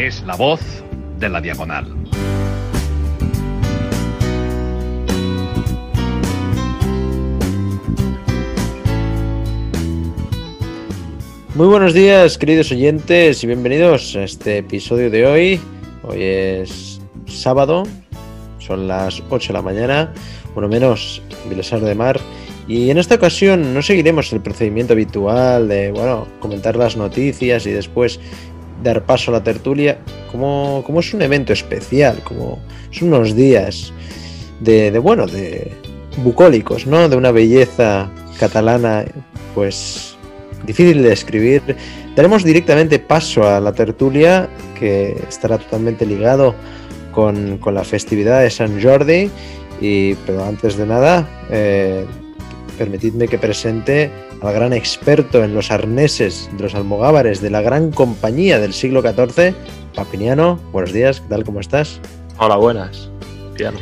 Es la voz de la diagonal. Muy buenos días, queridos oyentes, y bienvenidos a este episodio de hoy. Hoy es sábado, son las 8 de la mañana, uno menos, Vilesar de Mar. Y en esta ocasión no seguiremos el procedimiento habitual de, bueno, comentar las noticias y después dar paso a la tertulia, como, es un evento especial, como son unos días de, de, bueno, de bucólicos, ¿no? De una belleza catalana, pues difícil de escribir. Daremos directamente paso a la tertulia, que estará totalmente ligado con, con la festividad de San Jordi. Y, pero antes de nada, eh, permitidme que presente al gran experto en los arneses de los almogávares de la gran compañía del siglo XIV, Papiniano. Buenos días, ¿qué tal? ¿Cómo estás? Hola, buenas. Piano.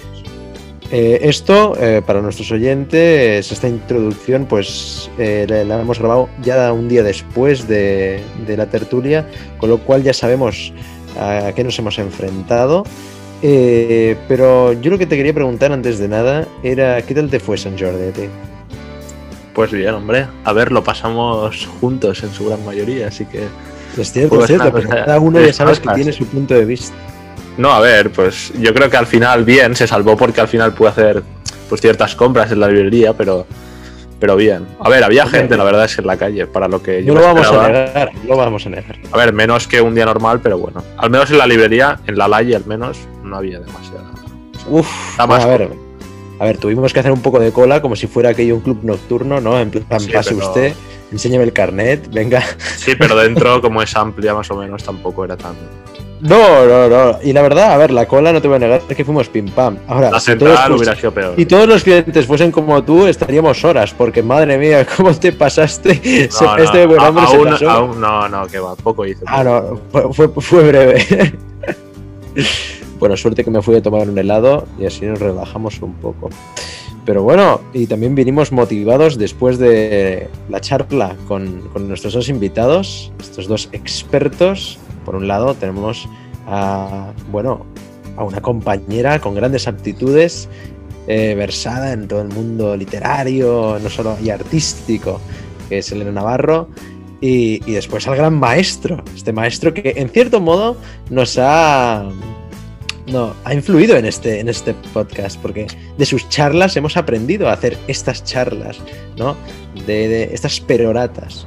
Eh, esto, eh, para nuestros oyentes, esta introducción, pues eh, la, la, hemos grabado ya un día después de, de, la tertulia, con lo cual ya sabemos a qué nos hemos enfrentado. Eh, pero yo lo que te quería preguntar antes de nada era, ¿qué tal te fue San Jordi? Tío? Pues bien, hombre. A ver, lo pasamos juntos en su gran mayoría, así que. Es cierto, pues es cierto, pero cada uno ya sabes que tiene su punto de vista. No, a ver, pues yo creo que al final bien, se salvó porque al final pude hacer pues ciertas compras en la librería, pero pero bien. A ver, había gente, la verdad, es en la calle, para lo que yo. No lo vamos esperaba. a negar, no lo vamos a negar. A ver, menos que un día normal, pero bueno. Al menos en la librería, en la Lalle al menos, no había demasiada. Uf, más a ver, a ver, tuvimos que hacer un poco de cola como si fuera aquello un club nocturno, ¿no? En plan, sí, pase pero... usted, enséñame el carnet, venga. Sí, pero dentro, como es amplia más o menos, tampoco era tan. No, no, no. Y la verdad, a ver, la cola no te voy a negar que fuimos pim pam. Ahora, la central hubiera sido peor. Y todos los clientes fuesen como tú, estaríamos horas, porque madre mía, ¿cómo te pasaste? No, no, este buen hombre aún, se pasó. Aún, no, no, que va, poco hizo. Ah, no, fue, fue breve. bueno, suerte que me fui a tomar un helado y así nos relajamos un poco. Pero bueno, y también vinimos motivados después de la charla con, con nuestros dos invitados, estos dos expertos. Por un lado tenemos a, bueno, a una compañera con grandes aptitudes, eh, versada en todo el mundo literario, no solo y artístico, que es Elena Navarro. Y, y después al gran maestro, este maestro que en cierto modo nos ha no, ha influido en este, en este podcast, porque de sus charlas hemos aprendido a hacer estas charlas, ¿no? De, de estas peroratas.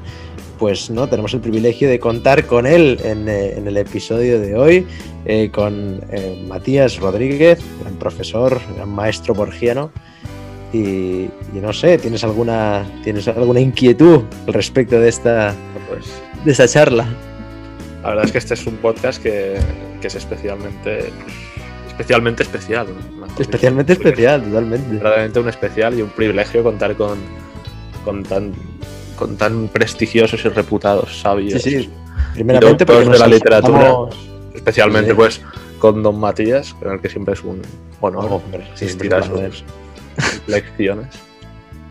Pues no, tenemos el privilegio de contar con él en, eh, en el episodio de hoy, eh, con eh, Matías Rodríguez, gran profesor, gran maestro borgiano. Y, y, no sé, ¿tienes alguna, ¿tienes alguna inquietud al respecto de esta, pues, de esta charla? La verdad es que este es un podcast que, que es especialmente especialmente especial. Especialmente especial, totalmente. Realmente un especial y un privilegio contar con, con, tan, con tan prestigiosos y reputados sabios. Sí, sí. Primeramente, porque de la literatura, estamos... especialmente sí. pues con Don Matías, con el que siempre es un bueno, oh, hombre, sí, sus lecciones.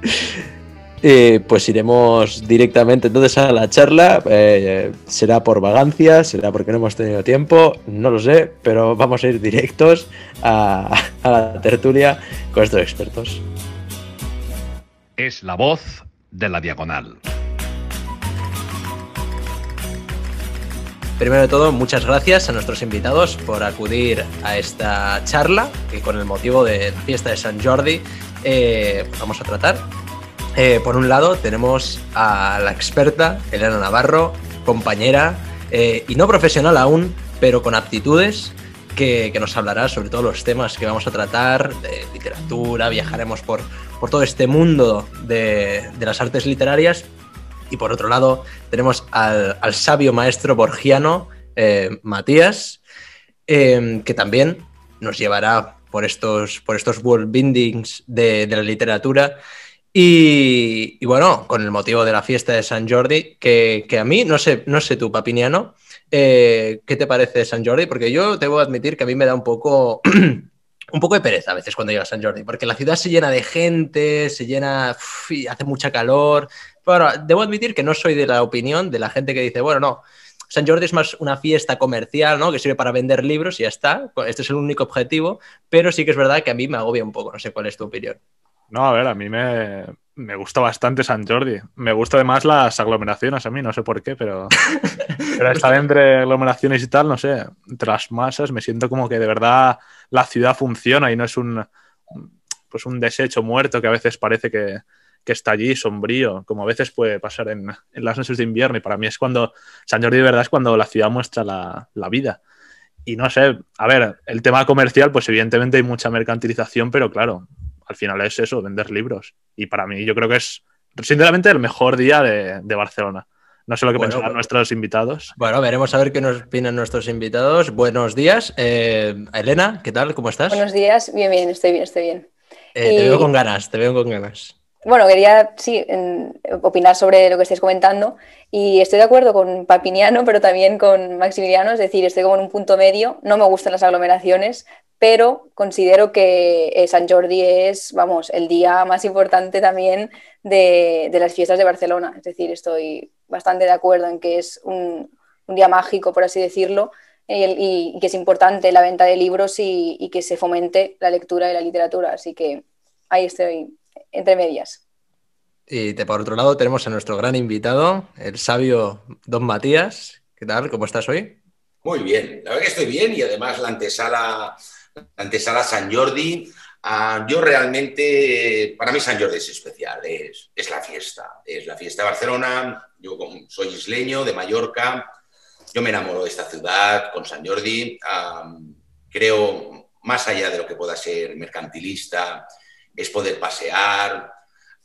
Eh, pues iremos directamente entonces a la charla. Eh, será por vagancia, será porque no hemos tenido tiempo, no lo sé, pero vamos a ir directos a, a la tertulia con estos expertos. Es la voz de la diagonal. Primero de todo, muchas gracias a nuestros invitados por acudir a esta charla que con el motivo de la fiesta de San Jordi eh, vamos a tratar eh, por un lado tenemos a la experta Elena Navarro, compañera eh, y no profesional aún, pero con aptitudes, que, nos hablará sobre todos los temas que vamos a tratar, de literatura, viajaremos por, por todo este mundo de, de, las artes literarias. Y por otro lado tenemos al, sabio maestro borgiano eh, Matías, que también nos llevará por estos, por estos world bindings de, de la literatura y, bueno, con el motivo de la fiesta de San Jordi, que, que a mí, no sé, no sé tú, Papiniano, eh, ¿qué te parece San Jordi? Porque yo debo admitir que a mí me da un poco, un poco de pereza a veces cuando llega San Jordi, porque la ciudad se llena de gente, se llena, hace mucha calor. Pero debo admitir que no soy de la opinión de la gente que dice, bueno, no, San Jordi es más una fiesta comercial, ¿no? Que sirve para vender libros y ya está. Este es el único objetivo, pero sí que es verdad que a mí me agobia un poco. No sé cuál es tu opinión. No, a ver, a mí me, me gusta bastante San Jordi. Me gusta además las aglomeraciones a mí, no sé por qué, pero, pero estar entre aglomeraciones y tal, no sé, entre las masas, me siento como que de verdad la ciudad funciona y no es un, pues un desecho muerto que a veces parece que, que está allí sombrío, como a veces puede pasar en, en, las noches de invierno. Y para mí es cuando San Jordi de verdad es cuando la ciudad muestra la, la vida. Y no sé, a ver, el tema comercial, pues evidentemente hay mucha mercantilización, pero claro, al final es eso, vender libros. Y para mí yo creo que es, sinceramente, el mejor día de, de Barcelona. No sé lo que bueno, pensarán bueno. nuestros invitados. Bueno, veremos a ver qué nos opinan nuestros invitados. Buenos días. Eh, Elena, ¿qué tal? ¿Cómo estás? Buenos días. Bien, bien, estoy bien, estoy bien. Eh, y... Te veo con ganas, te veo con ganas. Bueno, quería, sí, en, opinar sobre lo que estáis comentando y estoy de acuerdo con Papiniano, pero también con Maximiliano, es decir, estoy como en un punto medio, no me gustan las aglomeraciones, pero considero que eh, San Jordi es, vamos, el día más importante también de, de, las fiestas de Barcelona. Es decir, estoy bastante de acuerdo en que es un, un día mágico, por así decirlo, y, y, y, que es importante la venta de libros y, y, que se fomente la lectura y la literatura. Así que ahí estoy entre medias. Y de, por otro lado tenemos a nuestro gran invitado, el sabio Don Matías. ¿Qué tal? ¿Cómo estás hoy? Muy bien, la verdad que estoy bien y además la antesala antesala San Jordi. Uh, yo realmente, para mí San Jordi es especial, es, la fiesta, es la fiesta de Barcelona, yo soy isleño de Mallorca, yo me enamoro de esta ciudad con San Jordi, um, creo, más allá de lo que pueda ser mercantilista, es poder pasear,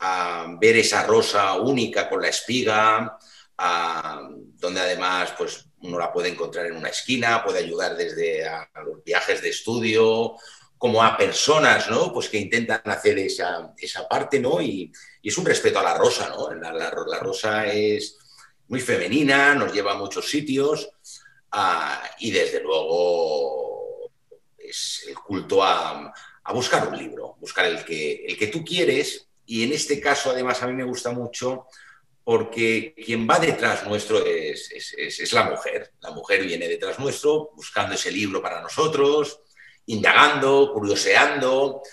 uh, ver esa rosa única con la espiga, donde además pues uno la puede encontrar en una esquina, puede ayudar desde a, los viajes de estudio, como a personas, ¿no? Pues que intentan hacer esa, esa parte, ¿no? Y, es un respeto a la rosa, ¿no? La, la, la, rosa es muy femenina, nos lleva a muchos sitios uh, y desde luego es el culto a, a, buscar un libro, buscar el que, el que tú quieres y en este caso además a mí me gusta mucho porque quien va detrás nuestro es, es, es, es, la mujer. La mujer viene detrás nuestro buscando ese libro para nosotros, indagando, curioseando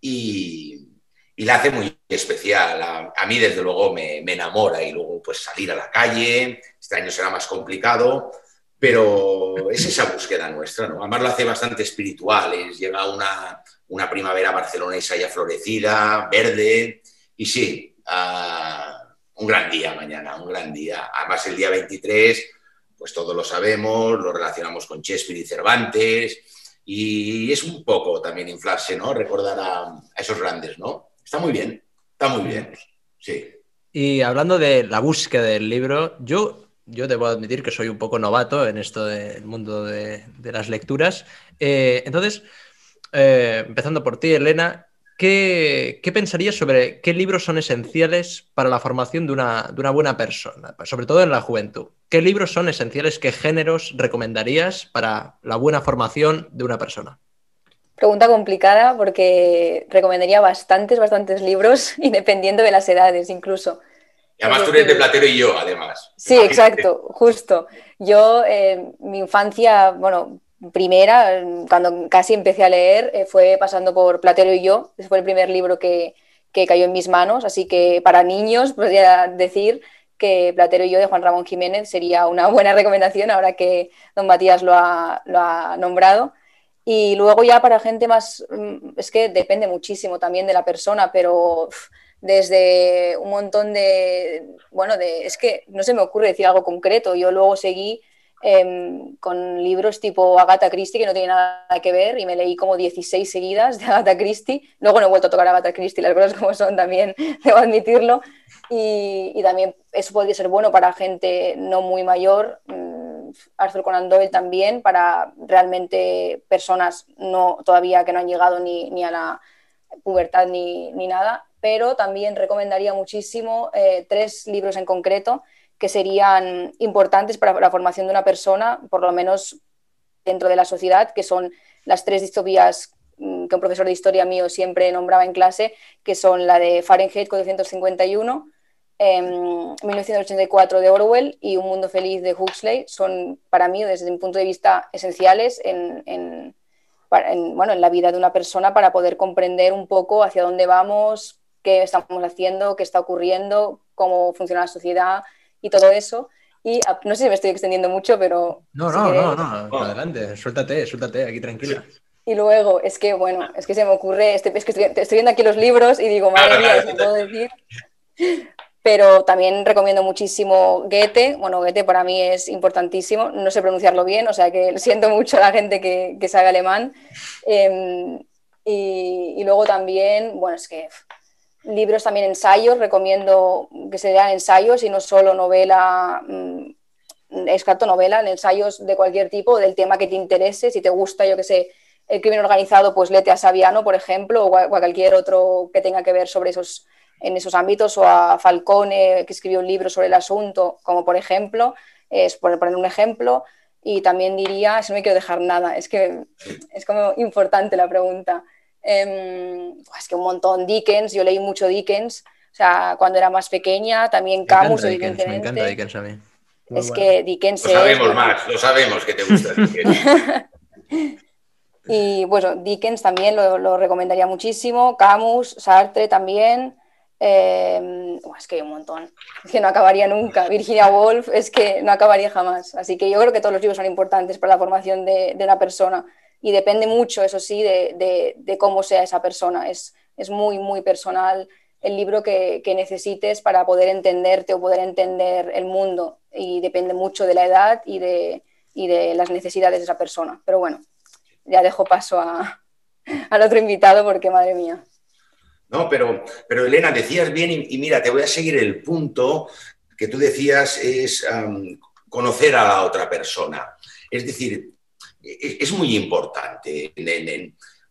y, y la hace muy especial. A, a mí, desde luego, me, me, enamora y luego pues salir a la calle. Este año será más complicado, pero es esa búsqueda nuestra. ¿no? Además, lo hace bastante espiritual. Es, llega una, una primavera barcelonesa ya florecida, verde y sí. Uh, un gran día mañana, un gran día. Además, el día 23, pues todos lo sabemos, lo relacionamos con Shakespeare y Cervantes, y es un poco también inflarse, ¿no? Recordar a, esos grandes, ¿no? Está muy bien, está muy bien, sí. Y hablando de la búsqueda del libro, yo, yo debo admitir que soy un poco novato en esto del mundo de, de las lecturas. Eh, entonces, eh, empezando por ti, Elena, ¿Qué, ¿qué, pensarías sobre qué libros son esenciales para la formación de una, de una, buena persona, sobre todo en la juventud? ¿Qué libros son esenciales? ¿Qué géneros recomendarías para la buena formación de una persona? Pregunta complicada porque recomendaría bastantes, bastantes libros, independiendo de las edades incluso. Y además tú eres de Platero y yo, además. Sí, exacto, justo. Yo, eh, mi infancia, bueno, primera, cuando casi empecé a leer, eh, fue pasando por Platero y yo. Ese fue el primer libro que, que cayó en mis manos. Así que para niños podría decir que Platero y yo de Juan Ramón Jiménez sería una buena recomendación ahora que don Matías lo ha, lo ha nombrado. Y luego ya para gente más, mm, es que depende muchísimo también de la persona, pero desde un montón de, bueno, de, es que no se me ocurre decir algo concreto. Yo luego seguí eh, con libros tipo Agatha Christie, que no tiene nada que ver, y me leí como 16 seguidas de Agatha Christie. Luego no he vuelto a tocar Agatha Christie, las cosas como son también, debo admitirlo. Y, y también eso podría ser bueno para gente no muy mayor. Mm, Arthur Conan Doyle también, para realmente personas no, todavía que no han llegado ni, ni a la pubertad ni, ni, nada. Pero también recomendaría muchísimo eh, tres libros en concreto que serían importantes para la formación de una persona, por lo menos dentro de la sociedad, que son las tres distopías mm, que un profesor de historia mío siempre nombraba en clase, que son la de Fahrenheit 451, 1984 em, de Orwell y Un Mundo Feliz de Huxley. Son para mí, desde mi punto de vista, esenciales en, bueno, en la vida de una persona para poder comprender un poco hacia dónde vamos, qué estamos haciendo, qué está ocurriendo, cómo funciona la sociedad y todo eso. Y ah, no sé si me estoy extendiendo mucho, pero... No, no, no, no, adelante, suéltate, suéltate, aquí tranquila. Y luego, es que, bueno, es que se me ocurre, este, es que estoy, estoy viendo aquí los libros y digo, madre mía, ¿qué puedo decir? Pero también recomiendo muchísimo Goethe. Bueno, Goethe para mí es importantísimo. No sé pronunciarlo bien, o sea que siento mucho a la gente que, que sabe alemán. Em, y, y, luego también, bueno, es que libros también ensayos, recomiendo que se lean ensayos y no solo novela, mm, extracto novela, ensayos de cualquier tipo, del tema que te interese. Si te gusta, yo que sé, el crimen organizado, pues lete a Saviano, por ejemplo, o a, cualquier otro que tenga que ver sobre esos, en esos ámbitos, o a Falcone, que escribió un libro sobre el asunto, como por ejemplo, es por poner un ejemplo. Y también diría, si no me quiero dejar nada, es que es como importante la pregunta. Em, es que un montón, Dickens, yo leí mucho Dickens, o sea, cuando era más pequeña, también Camus, evidentemente. me encanta Dickens a mí. es que Dickens Lo sabemos más, lo sabemos que te gusta Dickens. y bueno, Dickens también lo, recomendaría muchísimo, Camus, Sartre también. Em, es que hay un montón, es que no acabaría nunca. Virginia Woolf es que no acabaría jamás. Así que yo creo que todos los libros son importantes para la formación de, de una persona y depende mucho, eso sí, de, cómo sea esa persona. Es, es, muy, muy personal el libro que, necesites para poder entenderte o poder entender el mundo y depende mucho de la edad y de, de las necesidades de esa persona. Pero bueno, ya dejo paso al otro invitado porque madre mía. No, pero, pero Elena, decías bien y, mira, te voy a seguir el punto que tú decías es conocer a la otra persona. Es decir, es muy importante.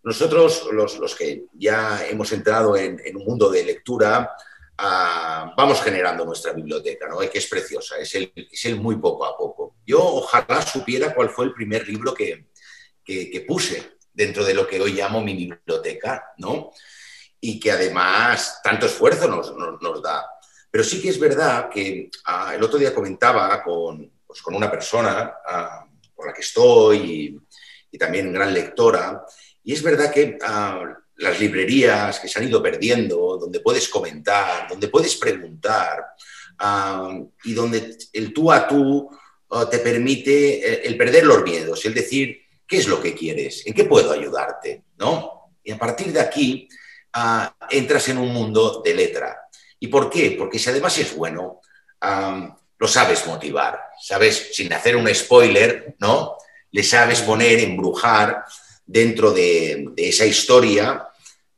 Nosotros, los, que ya hemos entrado en, un mundo de lectura, ah, vamos generando nuestra biblioteca, ¿no? que es preciosa, es el, es el, muy poco a poco. Yo ojalá supiera cuál fue el primer libro que, que, puse dentro de lo que hoy llamo mi biblioteca, ¿no? y que además tanto esfuerzo nos, nos, da. Pero sí que es verdad que ah, el otro día comentaba con, pues, con una persona, ah, por la que estoy y, también gran lectora. Y es verdad que ah, las librerías que se han ido perdiendo, donde puedes comentar, donde puedes preguntar ah, y donde el tú a tú ah, te permite eh, el, perder los miedos, el decir, ¿qué es lo que quieres? ¿En qué puedo ayudarte? ¿No? Y a partir de aquí entras en un mundo de letra. ¿Y por qué? Porque si además es bueno, lo sabes motivar, ¿sabes? Sin hacer un spoiler, ¿no? Le sabes poner, embrujar dentro de, esa historia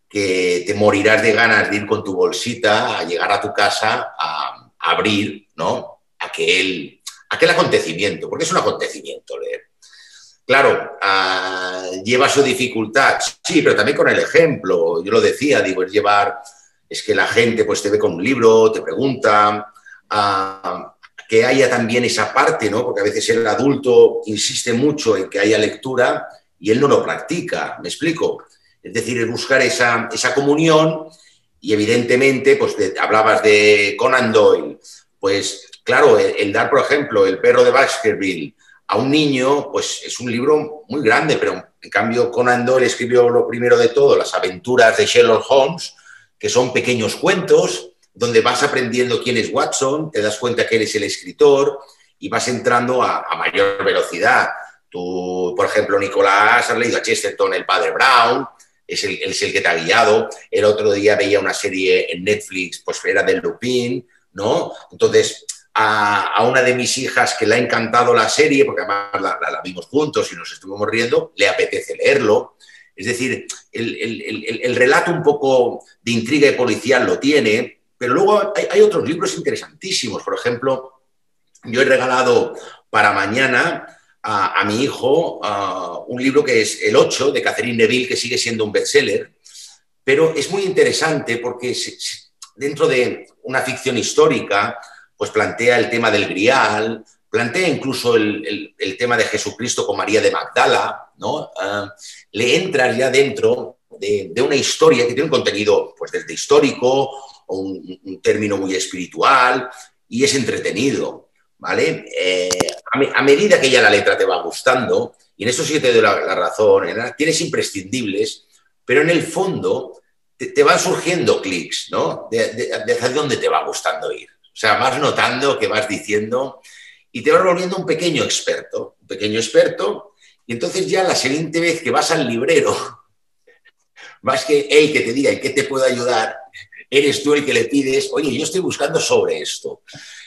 que te morirás de ganas de ir con tu bolsita a llegar a tu casa a, abrir, ¿no? Aquel, aquel acontecimiento, porque es un acontecimiento leer. Claro, ah, lleva su dificultad, sí, pero también con el ejemplo. Yo lo decía, digo, es llevar, es que la gente pues te ve con un libro, te pregunta, ah, que haya también esa parte, ¿no? Porque a veces el adulto insiste mucho en que haya lectura y él no lo practica, ¿me explico? Es decir, es buscar esa, esa comunión y evidentemente, pues hablabas de Conan Doyle, pues claro, el, dar, por ejemplo, El perro de Baskerville a un niño, pues es un libro muy grande, pero en cambio Conan Doyle escribió lo primero de todo, las aventuras de Sherlock Holmes, que son pequeños cuentos, donde vas aprendiendo quién es Watson, te das cuenta que eres el escritor y vas entrando a, mayor velocidad. Tú, por ejemplo, Nicolás, has leído a Chesterton, el padre Brown, es el, es el que te ha guiado. El otro día veía una serie en Netflix, pues era del Lupin, ¿no? Entonces, a, una de mis hijas que le ha encantado la serie, porque además la, vimos juntos y nos estuvimos riendo, le apetece leerlo. Es decir, el, el, el, relato un poco de intriga y policial lo tiene, pero luego hay, otros libros interesantísimos. Por ejemplo, yo he regalado para mañana a, mi hijo un libro que es El 8 de Catherine Neville, que sigue siendo un bestseller, pero es muy interesante porque dentro de una ficción histórica, pues plantea el tema del grial, plantea incluso el, tema de Jesucristo con María de Magdala, ¿no? Ah, le entras ya dentro de, de, una historia que tiene un contenido pues desde histórico o un, término muy espiritual y es entretenido, ¿vale? Eh, a, me- a medida que ya la letra te va gustando, y en eso sí te doy la, razón, en- tienes imprescindibles, pero en el fondo te, van surgiendo clics, ¿no? De, de- hacia dónde te va gustando ir. O sea, vas notando que vas diciendo y te vas volviendo un pequeño experto, un pequeño experto, y entonces ya la siguiente vez que vas al librero, vas que, hey, que te diga, ¿en qué te puedo ayudar? Eres tú el que le pides, oye, yo estoy buscando sobre esto.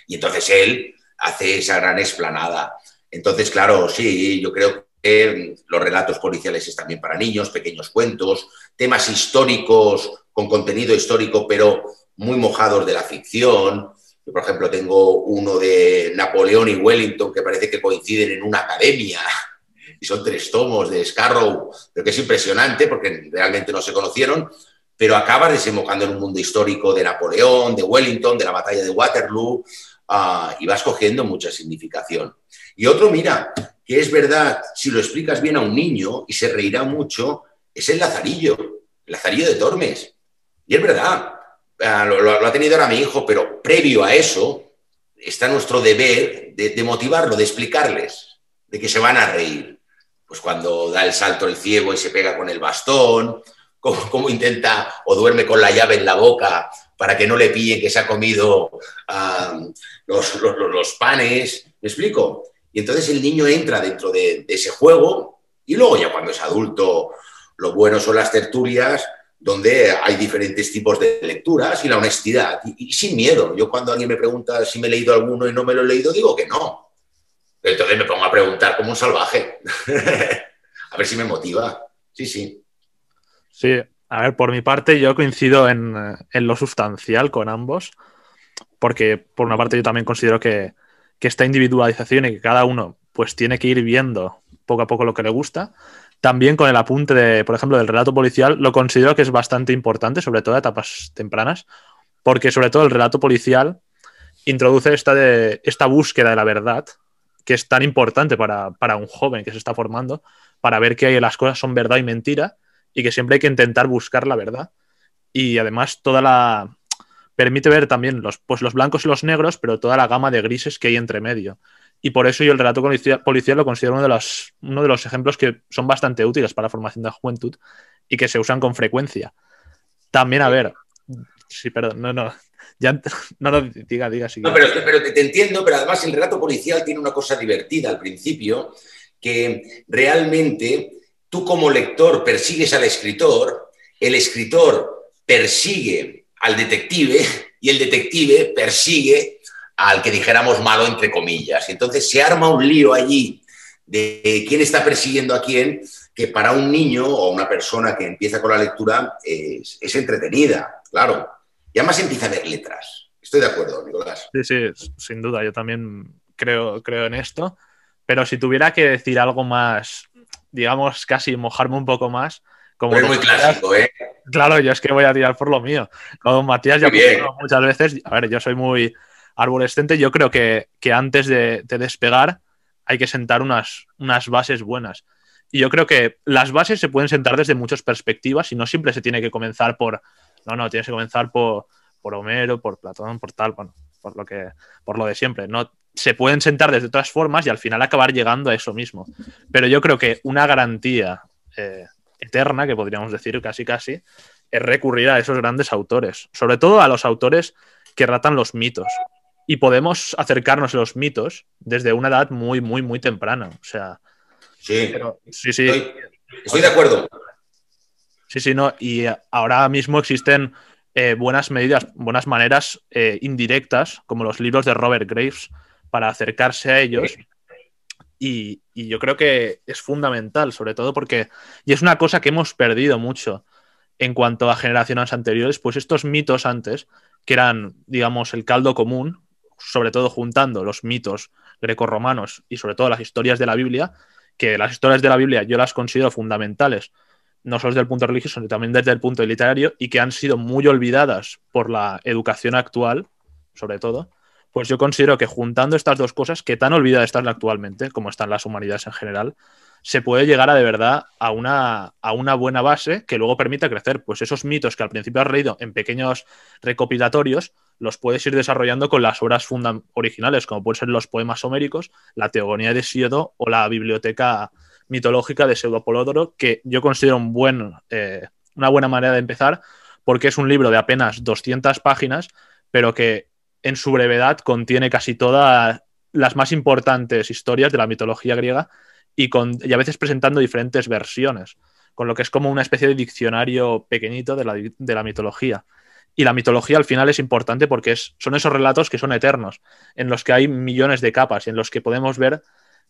Y entonces él hace esa gran explanada. Entonces, claro, sí, yo creo que los relatos policiales están bien para niños, pequeños cuentos, temas históricos con contenido histórico, pero muy mojados de la ficción. Yo, por ejemplo, tengo uno de Napoleón y Wellington que parece que coinciden en una academia y son tres tomos de Scarrow, pero que es impresionante porque realmente no se conocieron, pero acabas desembocando en un mundo histórico de Napoleón, de Wellington, de la batalla de Waterloo, ah, y vas cogiendo mucha significación. Y otro, mira, que es verdad, si lo explicas bien a un niño y se reirá mucho, es el Lazarillo, el Lazarillo de Tormes. Y es verdad, ah, lo, lo- ha tenido ahora mi hijo, pero previo a eso está nuestro deber de, de motivarlo, de explicarles, de que se van a reír. Pues cuando da el salto el ciego y se pega con el bastón, cómo, intenta o duerme con la llave en la boca para que no le pillen que se ha comido ah, los, panes. ¿Me explico? Y entonces el niño entra dentro de, de ese juego y luego ya cuando es adulto, lo bueno son las tertulias donde hay diferentes tipos de lecturas y la honestidad y, y sin miedo. Yo cuando alguien me pregunta si me he leído alguno y no me lo he leído, digo que no. Entonces me pongo a preguntar como un salvaje. a ver si me motiva. Sí, sí. Sí, a ver, por mi parte yo coincido en, en lo sustancial con ambos, porque por una parte yo también considero que, que esta individualización y que cada uno pues tiene que ir viendo poco a poco lo que le gusta. También con el apunte de, por ejemplo, del relato policial, lo considero que es bastante importante, sobre todo a etapas tempranas, porque sobre todo el relato policial introduce esta, de, esta búsqueda de la verdad, que es tan importante para, para un joven que se está formando, para ver que las cosas son verdad y mentira, y que siempre hay que intentar buscar la verdad. Y además toda la... permite ver también los, pues los blancos y los negros, pero toda la gama de grises que hay entre medio. Y por eso yo el relato policial, policial lo considero uno de, los, uno de los ejemplos que son bastante útiles para la formación de la juventud y que se usan con frecuencia. También, a ver, sí, perdón, no, no, ya, no, no, diga, diga. Si No, pero, pero te, te entiendo, pero además el relato policial tiene una cosa divertida al principio, que realmente tú como lector persigues al escritor, el escritor persigue al detective y el detective persigue al que dijéramos malo entre comillas. Entonces se arma un lío allí de quién está persiguiendo a quién, que para un niño o una persona que empieza con la lectura es, es entretenida, claro. Y además empieza a ver letras. Estoy de acuerdo, Nicolás. Sí, sí, sin duda, yo también creo, creo en esto. Pero si tuviera que decir algo más, digamos, casi mojarme un poco más, como Pero muy clásico, ¿eh? Claro, yo es que voy a tirar por lo mío. Como Matías ya muchas veces, a ver, yo soy muy arborescente, yo creo que, que antes de, de despegar hay que sentar unas, unas bases buenas. Y yo creo que las bases se pueden sentar desde muchas perspectivas y no siempre se tiene que comenzar por, no, no, tienes que comenzar por, por Homero, por Platón, por tal, bueno, por lo, que, por lo de siempre. No, se pueden sentar desde otras formas y al final acabar llegando a eso mismo. Pero yo creo que una garantía eh, eterna, que podríamos decir casi casi, es recurrir a esos grandes autores, sobre todo a los autores que ratan los mitos. Y podemos acercarnos a los mitos desde una edad muy, muy, muy temprana. O sea, Sí, pero, sí, sí, estoy, estoy de acuerdo. sí, sí, no. Y ahora mismo existen eh, buenas medidas, buenas maneras eh, indirectas, como los libros de Robert Graves, para acercarse a ellos. Y, y yo creo que es fundamental, sobre todo porque, y es una cosa que hemos perdido mucho en cuanto a generaciones anteriores, pues estos mitos antes, que eran, digamos, el caldo común, sobre todo juntando los mitos grecorromanos y sobre todo las historias de la Biblia, que las historias de la Biblia yo las considero fundamentales, no solo desde el punto religioso, sino también desde el punto literario, y que han sido muy olvidadas por la educación actual, sobre todo, pues yo considero que juntando estas dos cosas, que tan olvidadas están actualmente, como están las humanidades en general, se puede llegar a de verdad a una, a una buena base que luego permita crecer. Pues esos mitos que al principio has leído en pequeños recopilatorios, los puedes ir desarrollando con las obras originales, como pueden ser los poemas homéricos, la Teogonía de Siodo o la biblioteca mitológica de Pseudopolodoro, que yo considero un buen, eh, una buena manera de empezar, porque es un libro de apenas 200 páginas, pero que en su brevedad contiene casi todas las más importantes historias de la mitología griega y, a veces presentando diferentes versiones, con lo que es como una especie de diccionario pequeñito de la, mitología. Y la mitología al final es importante porque es, son esos relatos que son eternos, en los que hay millones de capas y en los que podemos ver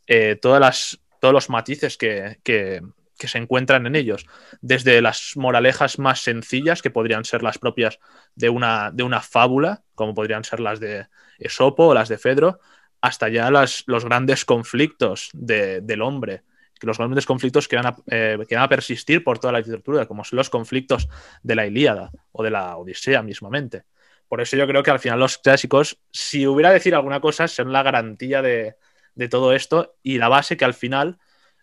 eh, todas las, todos los matices que, que se encuentran en ellos, desde las moralejas más sencillas, que podrían ser las propias de una, de una fábula, como podrían ser las de Esopo o las de Fedro, hasta ya las, los grandes conflictos del hombre, los grandes conflictos que van, a, eh, que van, a, persistir por toda la literatura, como son los conflictos de la Ilíada o de la Odisea mismamente. Por eso yo creo que al final los clásicos, si hubiera decir alguna cosa, son la garantía de, de todo esto y la base que al final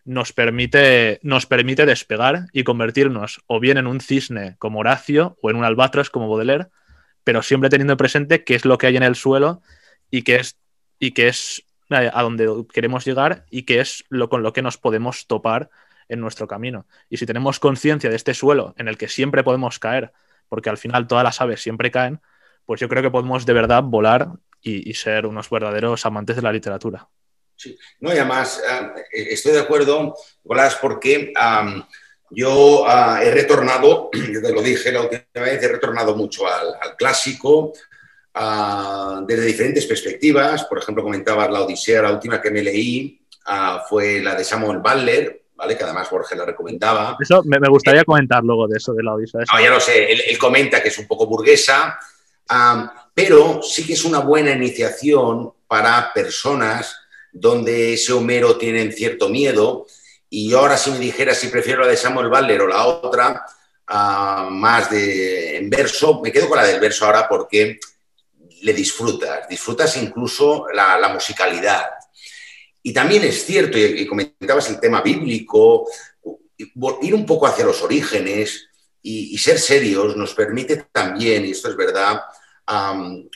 nos permite, nos permite despegar y convertirnos o bien en un cisne como Horacio o en un albatros como Baudelaire, pero siempre teniendo presente qué es lo que hay en el suelo y qué es, y qué es eh, a donde queremos llegar y qué es lo con lo que nos podemos topar en nuestro camino. Y si tenemos conciencia de este suelo en el que siempre podemos caer, porque al final todas las aves siempre caen, pues yo creo que podemos de verdad volar y ser unos verdaderos amantes de la literatura. No, y además eh, estoy de acuerdo, Nicolás, porque yo ah, he retornado, yo te lo dije la última vez, he retornado mucho al, clásico ah, desde diferentes perspectivas. Por ejemplo, comentabas la Odisea, la última que me leí ah, fue la de Samuel Butler, ¿vale? que además Jorge la recomendaba. Eso me, gustaría comentar luego de eso, de la Odisea. No, ya lo sé, él, comenta que es un poco burguesa, pero sí que es una buena iniciación para personas donde ese Homero tiene cierto miedo. Y ahora si me dijera si prefiero la de Samuel Butler o la otra, más de en verso, me quedo con la del verso ahora porque le disfrutas, disfrutas incluso la, musicalidad. Y también es cierto, y, comentabas el tema bíblico, ir un poco hacia los orígenes y, ser serios nos permite también, y esto es verdad,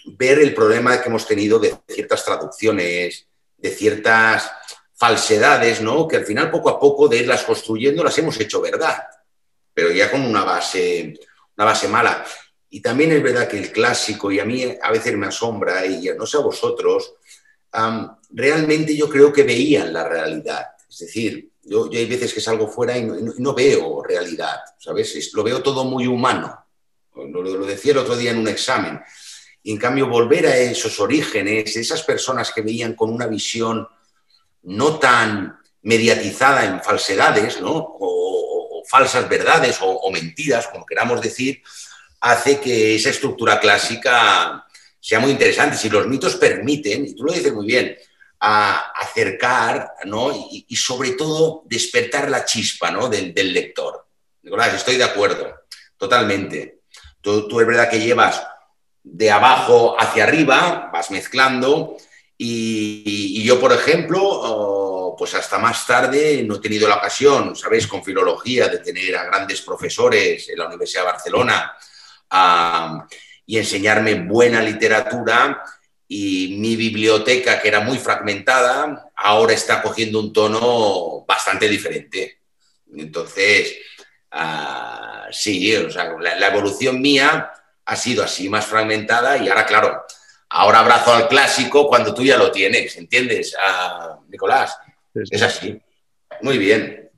ver el problema que hemos tenido de ciertas traducciones, de ciertas falsedades, ¿no? Que al final, poco a poco, de irlas construyendo, las hemos hecho verdad, pero ya con una base, una base mala. Y también es verdad que el clásico, y a mí a veces me asombra, y no sé a vosotros, realmente yo creo que veían la realidad. Es decir, yo, hay veces que salgo fuera y no, veo realidad, ¿sabes? lo veo todo muy humano. Lo, lo, decía el otro día en un examen. Y en cambio, volver a esos orígenes, esas personas que veían con una visión no tan mediatizada en falsedades, ¿no? o, falsas verdades o, mentiras, como queramos decir, hace que esa estructura clásica sea muy interesante. Si los mitos permiten, y tú lo dices muy bien, acercar ¿no? y, sobre todo despertar la chispa ¿no? del, lector. Nicolás, estoy de acuerdo, totalmente. Tú, tú es verdad que llevas de abajo hacia arriba, vas mezclando. Y, yo, por ejemplo, oh, pues hasta más tarde no he tenido la ocasión, sabéis, con filología, de tener a grandes profesores en la Universidad de Barcelona y enseñarme buena literatura. Y mi biblioteca, que era muy fragmentada, ahora está cogiendo un tono bastante diferente. Entonces, ah, sí, o sea, la evolución mía ha sido así más fragmentada y ahora, claro, ahora abrazo al clásico cuando tú ya lo tienes, ¿entiendes, ah, Nicolás? Es así. Muy bien.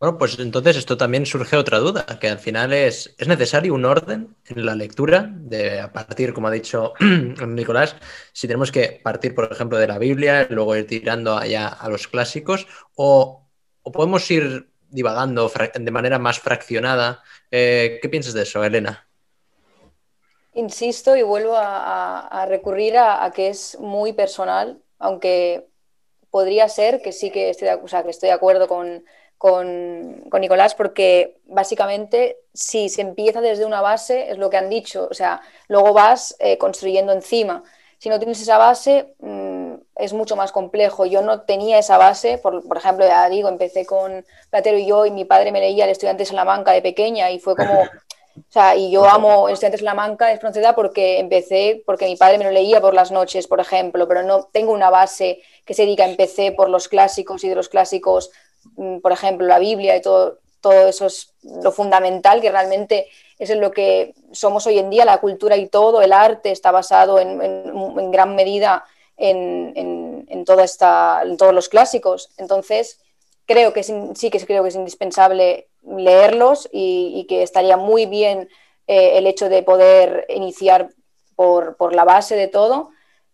Bueno, pues entonces esto también surge otra duda, que al final es, ¿es necesario un orden en la lectura? De a partir, como ha dicho Nicolás, si tenemos que partir, por ejemplo, de la Biblia, luego ir tirando allá a los clásicos, o, podemos ir divagando de manera más fraccionada. Eh, ¿Qué piensas de eso, Elena? Insisto y vuelvo a, recurrir a, que es muy personal, aunque podría ser que sí que estoy de, que estoy de acuerdo con, Nicolás, porque básicamente si se empieza desde una base, es lo que han dicho, o sea, luego vas eh, construyendo encima. si no tienes esa base, mm, es mucho más complejo. Yo no tenía esa base, por, ejemplo, ya digo, empecé con Platero y yo y mi padre me leía el Estudiante Salamanca de pequeña y fue como... O sea, y yo amo Estudiantes de Salamanca de francesa porque empecé, porque mi padre me lo leía por las noches, por ejemplo, pero no tengo una base que se diga empecé por los clásicos y de los clásicos, mm, por ejemplo, la Biblia y todo, todo eso es lo fundamental, que realmente es en lo que somos hoy en día, la cultura y todo, el arte está basado en, en, gran medida en, en, toda esta, en todos los clásicos. Entonces, creo que sí que creo que es indispensable leerlos y, que estaría muy bien eh, el hecho de poder iniciar por, por, la base de todo,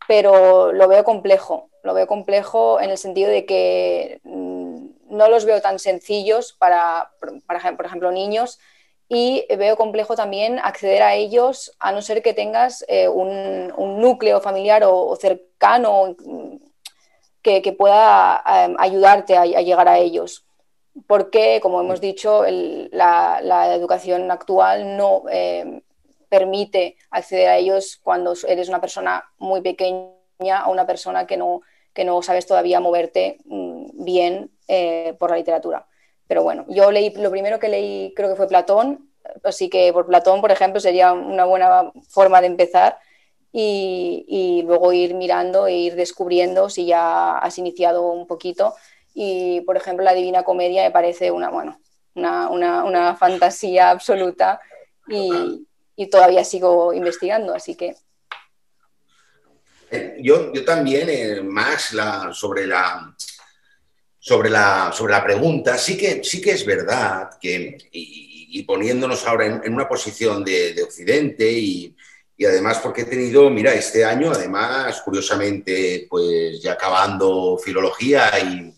pero lo veo complejo. Lo veo complejo en el sentido de que mm, no los veo tan sencillos para, por ejemplo, niños y veo complejo también acceder a ellos a no ser que tengas eh, un, núcleo familiar o, cercano que, pueda eh, ayudarte a, llegar a ellos. Porque, como hemos dicho, la, educación actual no eh, permite acceder a ellos cuando eres una persona muy pequeña o una persona que no, que no sabes todavía moverte mm, bien por la literatura. Pero bueno, yo leí, lo primero que leí creo que fue Platón, así que por Platón, por ejemplo, sería una buena forma de empezar y, luego ir mirando e ir descubriendo si ya has iniciado un poquito. Y, por ejemplo, la Divina Comedia me parece una, bueno, una, fantasía absoluta y, todavía sigo investigando, así que... Eh, yo, yo también, eh, Max, la, sobre la, sobre la, sobre la pregunta, sí que, sí que es verdad que, y, poniéndonos ahora en, una posición de, Occidente y, además porque he tenido, mira, este año, además, curiosamente, pues ya acabando filología y,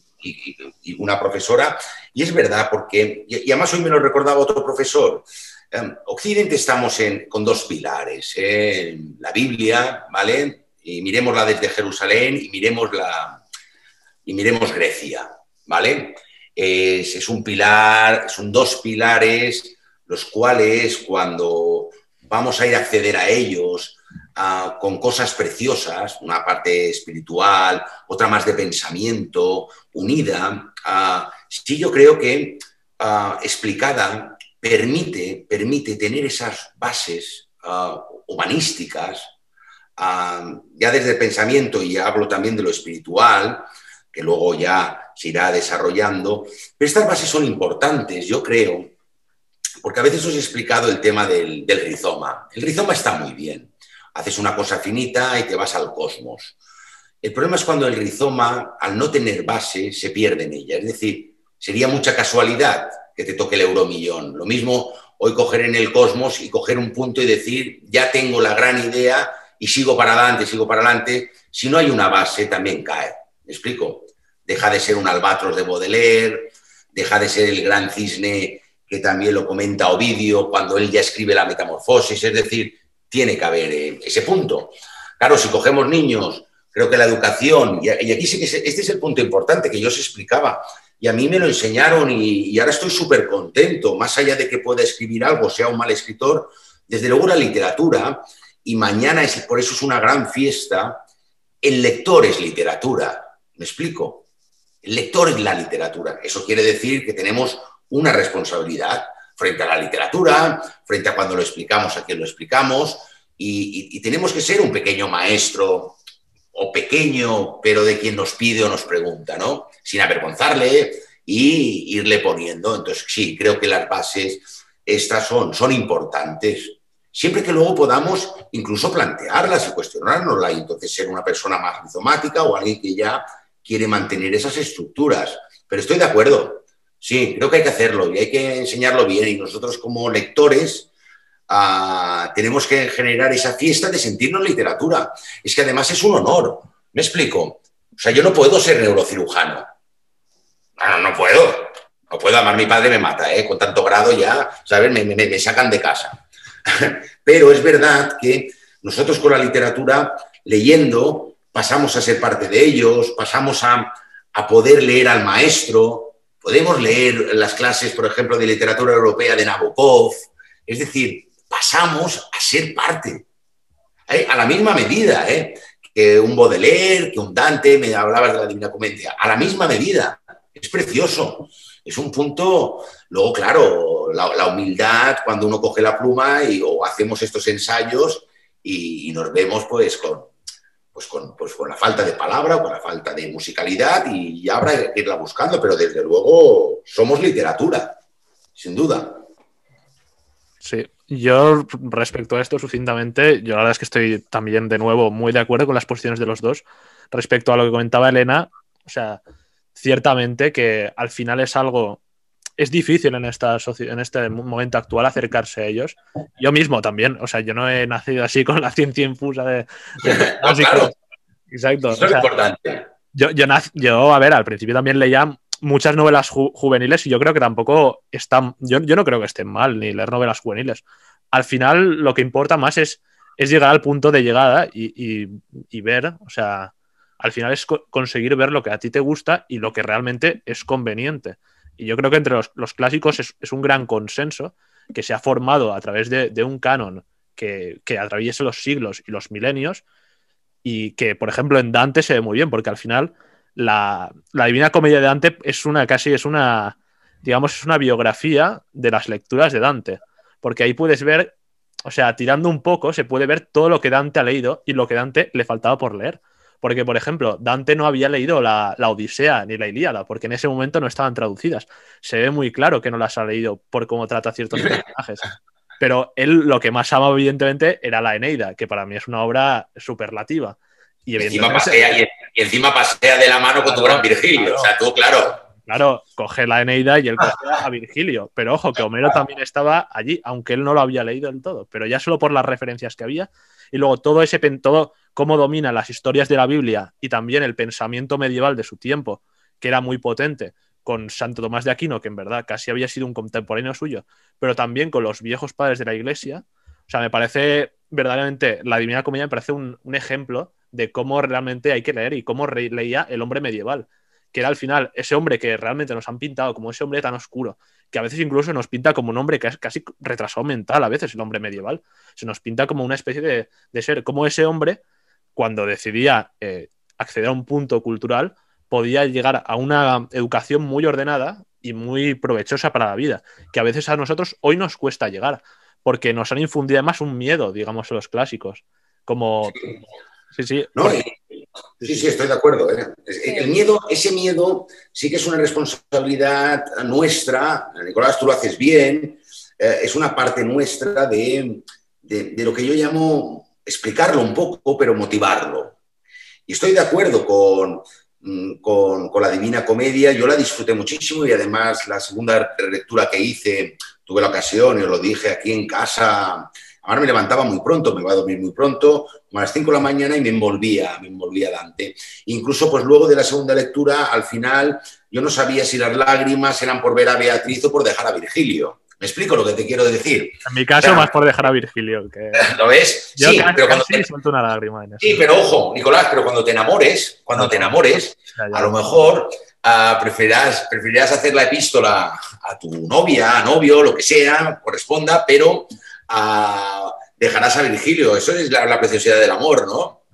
una profesora, y es verdad porque, y, además hoy me lo recordaba otro profesor, em, Occidente estamos en, con dos pilares, ¿eh? la Biblia, ¿vale? Y miremosla desde Jerusalén y miremos la, y miremos Grecia, ¿vale? Es, un pilar, son dos pilares, los cuales cuando vamos a ir a acceder a ellos ah, con cosas preciosas, una parte espiritual, otra más de pensamiento, unida, uh, sí yo creo que ah, explicada permite, permite tener esas bases humanísticas, ya desde el pensamiento, y hablo también de lo espiritual, que luego ya se irá desarrollando. Pero estas bases son importantes, yo creo, porque a veces os he explicado el tema del, rizoma. El rizoma está muy bien. Haces una cosa finita y te vas al cosmos. El problema es cuando el rizoma, al no tener base, se pierde en ella. Es decir, sería mucha casualidad que te toque el euromillón. Lo mismo hoy coger en el cosmos y coger un punto y decir, ya tengo la gran idea y sigo para adelante, sigo para adelante. Si no hay una base, también cae. ¿Me explico? deja de ser un albatros de Baudelaire, deja de ser el gran cisne que también lo comenta Ovidio cuando él ya escribe la metamorfosis, es decir, tiene que haber eh, ese punto. Claro, si cogemos niños, creo que la educación, y aquí sí que este es el punto importante que yo os explicaba, y a mí me lo enseñaron y, y ahora estoy súper contento, más allá de que pueda escribir algo, sea un mal escritor, desde luego la literatura, y mañana es, por eso es una gran fiesta, el lector es literatura, ¿me explico? el lector es la literatura. Eso quiere decir que tenemos una responsabilidad frente a la literatura, frente a cuando lo explicamos, a quien lo explicamos, y, tenemos que ser un pequeño maestro o pequeño, pero de quien nos pide o nos pregunta, ¿no? Sin avergonzarle y irle poniendo. Entonces, sí, creo que las bases estas son, son importantes. Siempre que luego podamos incluso plantearlas y cuestionárnoslas y entonces ser una persona más rizomática o alguien que ya quiere mantener esas estructuras. Pero estoy de acuerdo. Sí, creo que hay que hacerlo y hay que enseñarlo bien. Y nosotros como lectores ah, tenemos que generar esa fiesta de sentirnos literatura. Es que además es un honor. ¿Me explico? O sea, yo no puedo ser neurocirujano. No, no puedo. No puedo, amar mi padre me mata, ¿eh? con tanto grado ya, ¿sabes? Me, me sacan de casa. Pero es verdad que nosotros con la literatura, leyendo, pasamos a ser parte de ellos, pasamos a, poder leer al maestro, podemos leer las clases, por ejemplo, de literatura europea de Nabokov, es decir, pasamos a ser parte, ¿eh? a la misma medida ¿eh? que un Baudelaire, que un Dante, me hablabas de la Divina Comedia, a la misma medida. Es precioso. Es un punto, luego claro, la, humildad cuando uno coge la pluma y, o hacemos estos ensayos y, nos vemos pues con, pues con, pues con la falta de palabra con la falta de musicalidad y habrá que irla buscando, pero desde luego somos literatura, sin duda. Sí, yo respecto a esto sucintamente, yo la verdad es que estoy también de nuevo muy de acuerdo con las posiciones de los dos. Respecto a lo que comentaba Elena, o sea, ciertamente que al final es algo, es difícil en, esta en este momento actual acercarse a ellos. Yo mismo también, o sea, yo no he nacido así con la ciencia infusa de... Exacto. Eso es importante. Yo, yo, yo, a ver, al principio también leía muchas novelas juveniles y yo creo que tampoco están, yo, yo, no creo que estén mal ni leer novelas juveniles. Al final lo que importa más es, es llegar al punto de llegada y, y, ver, o sea, al final es conseguir ver lo que a ti te gusta y lo que realmente es conveniente. Y yo creo que entre los, los clásicos es, es, un gran consenso que se ha formado a través de, de un canon que, que los siglos y los milenios y que, por ejemplo, en Dante se ve muy bien, porque al final la, Divina Comedia de Dante es una casi, es una, digamos, es una biografía de las lecturas de Dante, porque ahí puedes ver, o sea, tirando un poco, se puede ver todo lo que Dante ha leído y lo que Dante le faltaba por leer. Porque, por ejemplo, Dante no había leído la, Odisea ni la Ilíada, porque en ese momento no estaban traducidas. Se ve muy claro que no las ha leído por cómo trata ciertos personajes. Pero él lo que más ama, evidentemente, era la Eneida, que para mí es una obra superlativa. Y, encima pasea, y, encima pasea de la mano con tu gran Virgilio. O sea, tú, claro. Claro, coge la Eneida y él coge a Virgilio. Pero ojo, que Homero también estaba allí, aunque él no lo había leído del todo. Pero ya solo por las referencias que había. Y luego todo ese todo cómo domina las historias de la Biblia y también el pensamiento medieval de su tiempo, que era muy potente, con Santo Tomás de Aquino, que en verdad casi había sido un contemporáneo suyo, pero también con los viejos padres de la iglesia. O sea, me parece verdaderamente, la Divina Comedia me parece un, un ejemplo de cómo realmente hay que leer y cómo leía el hombre medieval, que era al final ese hombre que realmente nos han pintado como ese hombre tan oscuro, que a veces incluso nos pinta como un hombre que es casi retrasado mental, a veces el hombre medieval, se nos pinta como una especie de, ser, como ese hombre, cuando decidía eh, acceder a un punto cultural, podía llegar a una educación muy ordenada y muy provechosa para la vida, que a veces a nosotros hoy nos cuesta llegar, porque nos han infundido además un miedo, digamos, los clásicos, como... Sí, sí. sí, sí, estoy de acuerdo. ¿eh? El miedo, ese miedo sí que es una responsabilidad nuestra. Nicolás, tú lo haces bien. Eh, es una parte nuestra de, lo que yo llamo explicarlo un poco, pero motivarlo. Y estoy de acuerdo con, mm, con, con, la Divina Comedia. Yo la disfruté muchísimo y además la segunda lectura que hice, tuve la ocasión y os lo dije aquí en casa Ahora me levantaba muy pronto, me iba a dormir muy pronto, a las 5 de la mañana y me envolvía, me envolvía Dante. Incluso pues luego de la segunda lectura, al final, yo no sabía si las lágrimas eran por ver a Beatriz o por dejar a Virgilio. ¿Me explico lo que te quiero decir? En mi caso, más por dejar a Virgilio. Que... ¿Lo ves? sí, pero cuando te... una lágrima. Sí, pero ojo, Nicolás, pero cuando te enamores, cuando te enamores, a lo mejor uh, preferirás, preferirás hacer la epístola a tu novia, a novio, lo que sea, corresponda, pero dejarás a Virgilio. Eso es la, preciosidad del amor, ¿no?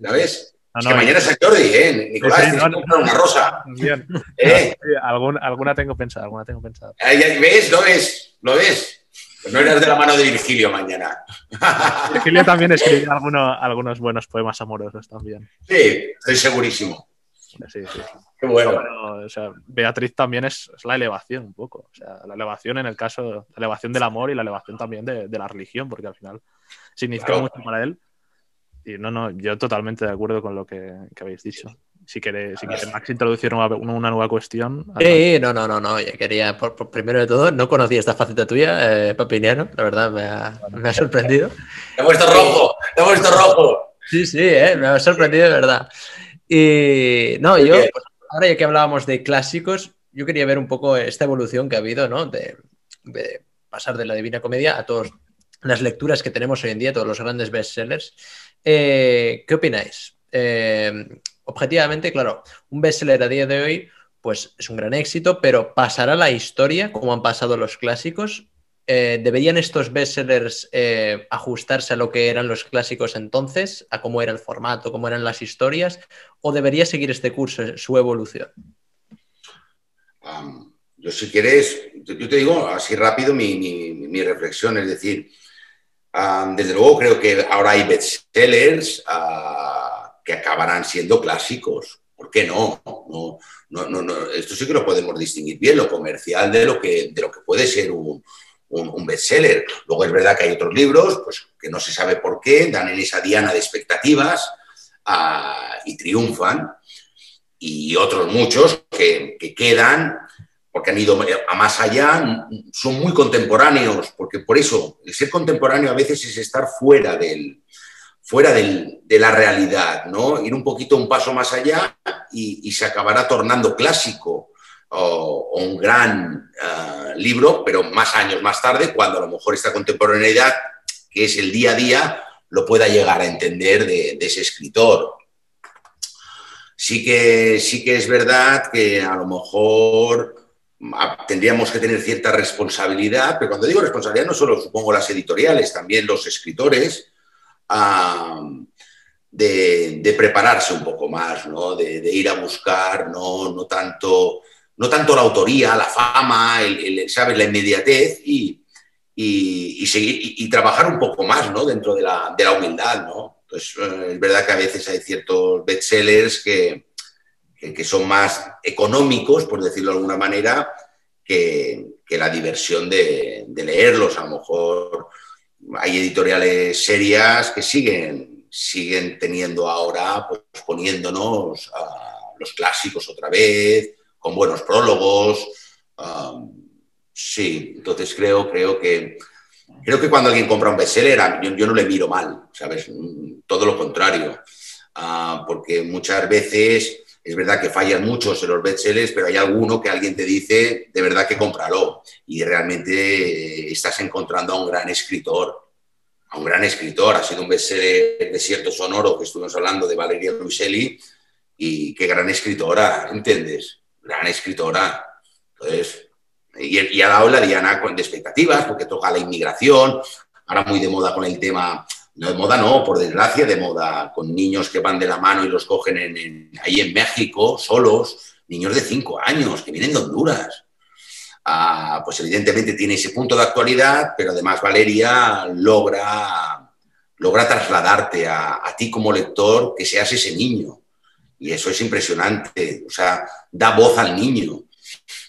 ¿Sabes? es que mañana es el Jordi, ¿eh? Nicolás, sí, una rosa. Bien. ¿Eh? alguna tengo pensada, alguna tengo pensada. ¿Ves? ¿Lo ves? ¿Lo ves? Pues no eras de la mano de Virgilio mañana. Virgilio también escribió algunos buenos poemas amorosos también. Sí, estoy segurísimo. Sí, sí. Qué bueno. Beatriz también es, la elevación un poco. O sea, la elevación en el caso, la elevación del amor y la elevación también de, la religión, porque al final significa mucho para él. Y no, no, yo totalmente de acuerdo con lo que, habéis dicho. Si quiere, si quiere Max introducir una, nueva cuestión. Sí, no, no, no, no. Yo quería, por, primero de todo, no conocía esta faceta tuya, eh, Papiniano. La verdad me ha, me ha sorprendido. Te he puesto rojo, te he puesto rojo. Sí, sí, eh, me ha sorprendido de verdad. Y no, yo, pues, ahora ya que hablábamos de clásicos, yo quería ver un poco esta evolución que ha habido, ¿no? De, pasar de la Divina Comedia a todas las lecturas que tenemos hoy en día, todos los grandes bestsellers. Eh, ¿Qué opináis? Eh, objetivamente, claro, un bestseller a día de hoy, pues es un gran éxito, pero ¿pasará la historia como han pasado los clásicos? Eh, ¿deberían estos bestsellers eh, ajustarse a lo que eran los clásicos entonces, a cómo era el formato, cómo eran las historias, o debería seguir este curso, su evolución? yo si quieres, yo te digo así rápido mi, reflexión, es decir, desde luego creo que ahora hay bestsellers uh, que acabarán siendo clásicos. ¿Por qué no, no? Esto sí que lo podemos distinguir bien, lo comercial de lo que, de lo que puede ser un, un, bestseller. Luego es verdad que hay otros libros pues, que no se sabe por qué, dan en esa diana de expectativas ah, y triunfan. Y otros muchos que, quedan porque han ido a más allá, son muy contemporáneos, porque por eso el ser contemporáneo a veces es estar fuera, del, fuera del, de la realidad, ¿no? Ir un poquito un paso más allá y se acabará tornando clásico o, un gran eh, libro, pero más años más tarde, cuando a lo mejor esta contemporaneidad, que es el día a día, lo pueda llegar a entender de, ese escritor. Sí que, sí que es verdad que a lo mejor tendríamos que tener cierta responsabilidad, pero cuando digo responsabilidad no solo supongo las editoriales, también los escritores, de, prepararse un poco más, ¿no? de, ir a buscar no, no tanto no tanto la autoría, la fama, el, ¿sabes? la inmediatez y, y, seguir, y, trabajar un poco más ¿no? dentro de la, de la humildad. ¿no? Pues, es verdad que a veces hay ciertos bestsellers que, que, son más económicos, por decirlo de alguna manera, que, que la diversión de, de, leerlos. A lo mejor hay editoriales serias que siguen, siguen teniendo ahora, pues poniéndonos a los clásicos otra vez, con buenos prólogos. sí, entonces creo, creo que creo que cuando alguien compra un bestseller, yo, yo no le miro mal, ¿sabes? Todo lo contrario. Ah, porque muchas veces es verdad que fallan muchos en los bestsellers, pero hay alguno que alguien te dice de verdad que cómpralo y realmente estás encontrando a un gran escritor. A un gran escritor, ha sido un bestseller Desierto Sonoro, que estuvimos hablando de Valeria Luiselli, y qué gran escritora, ¿entiendes? Gran escritora. Entonces, y, ha dado la diana de expectativas, porque toca la inmigración, ahora muy de moda con el tema, no de moda no, por desgracia de moda, con niños que van de la mano y los cogen en, ahí en México, solos, niños de cinco años, que vienen de Honduras. Ah, pues evidentemente tiene ese punto de actualidad, pero además Valeria logra, logra trasladarte a ti como lector que seas ese niño y eso es impresionante. O sea, da voz al niño,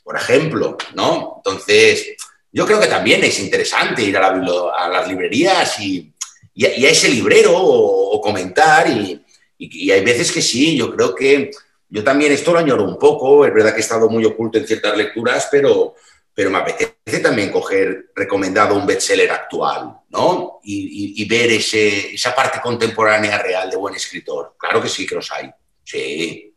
por ejemplo, ¿no? Entonces, yo creo que también es interesante ir a, a las librerías y, y, a, ese librero o, comentar. Y, y, hay veces que sí, yo creo que yo también esto lo añoro un poco. Es verdad que he estado muy oculto en ciertas lecturas, pero, pero me apetece también coger recomendado un bestseller actual, ¿no? Y, ver ese, esa parte contemporánea real de buen escritor. Claro que sí que los hay. Sí.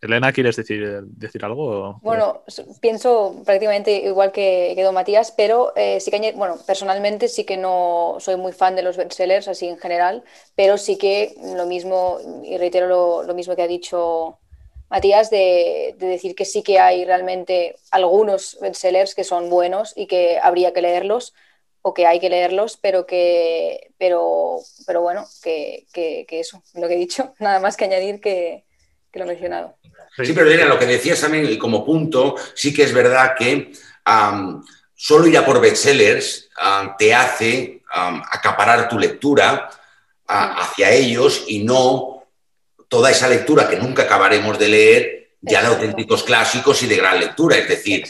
Elena, ¿quieres decir, decir algo? Bueno, pienso prácticamente igual que, Don Matías, pero eh, sí que, bueno, personalmente sí que no soy muy fan de los bestsellers así en general, pero sí que lo mismo, y reitero lo, mismo que ha dicho Matías, de, de, decir que sí que hay realmente algunos bestsellers que son buenos y que habría que leerlos, o que hay que leerlos, pero que, pero, pero bueno, que, eso, lo que he dicho, nada más que añadir que, lo he mencionado. Sí, pero Elena, lo que decías también y como punto, sí que es verdad que solo ir a por bestsellers te hace acaparar tu lectura hacia ellos y no toda esa lectura que nunca acabaremos de leer ya de auténticos clásicos y de gran lectura. Es decir,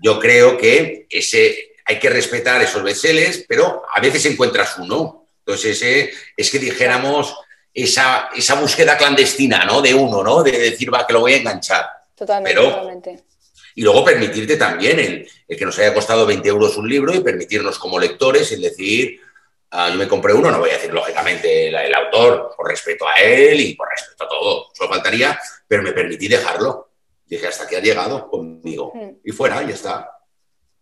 yo creo que ese, hay que respetar esos bestsellers, pero a veces encuentras uno. Entonces, es que dijéramos esa, esa, búsqueda clandestina, ¿no? De uno, ¿no? De decir, va, que lo voy a enganchar. Totalmente, totalmente. Y luego permitirte también el, que nos haya costado 20 euros un libro y permitirnos como lectores el decir, ah, yo me compré uno, no voy a decir lógicamente el, autor, por respeto a él y por respeto a todo, solo faltaría, pero me permití dejarlo. Dije, hasta que ha llegado conmigo. Hmm. Y fuera, ya está.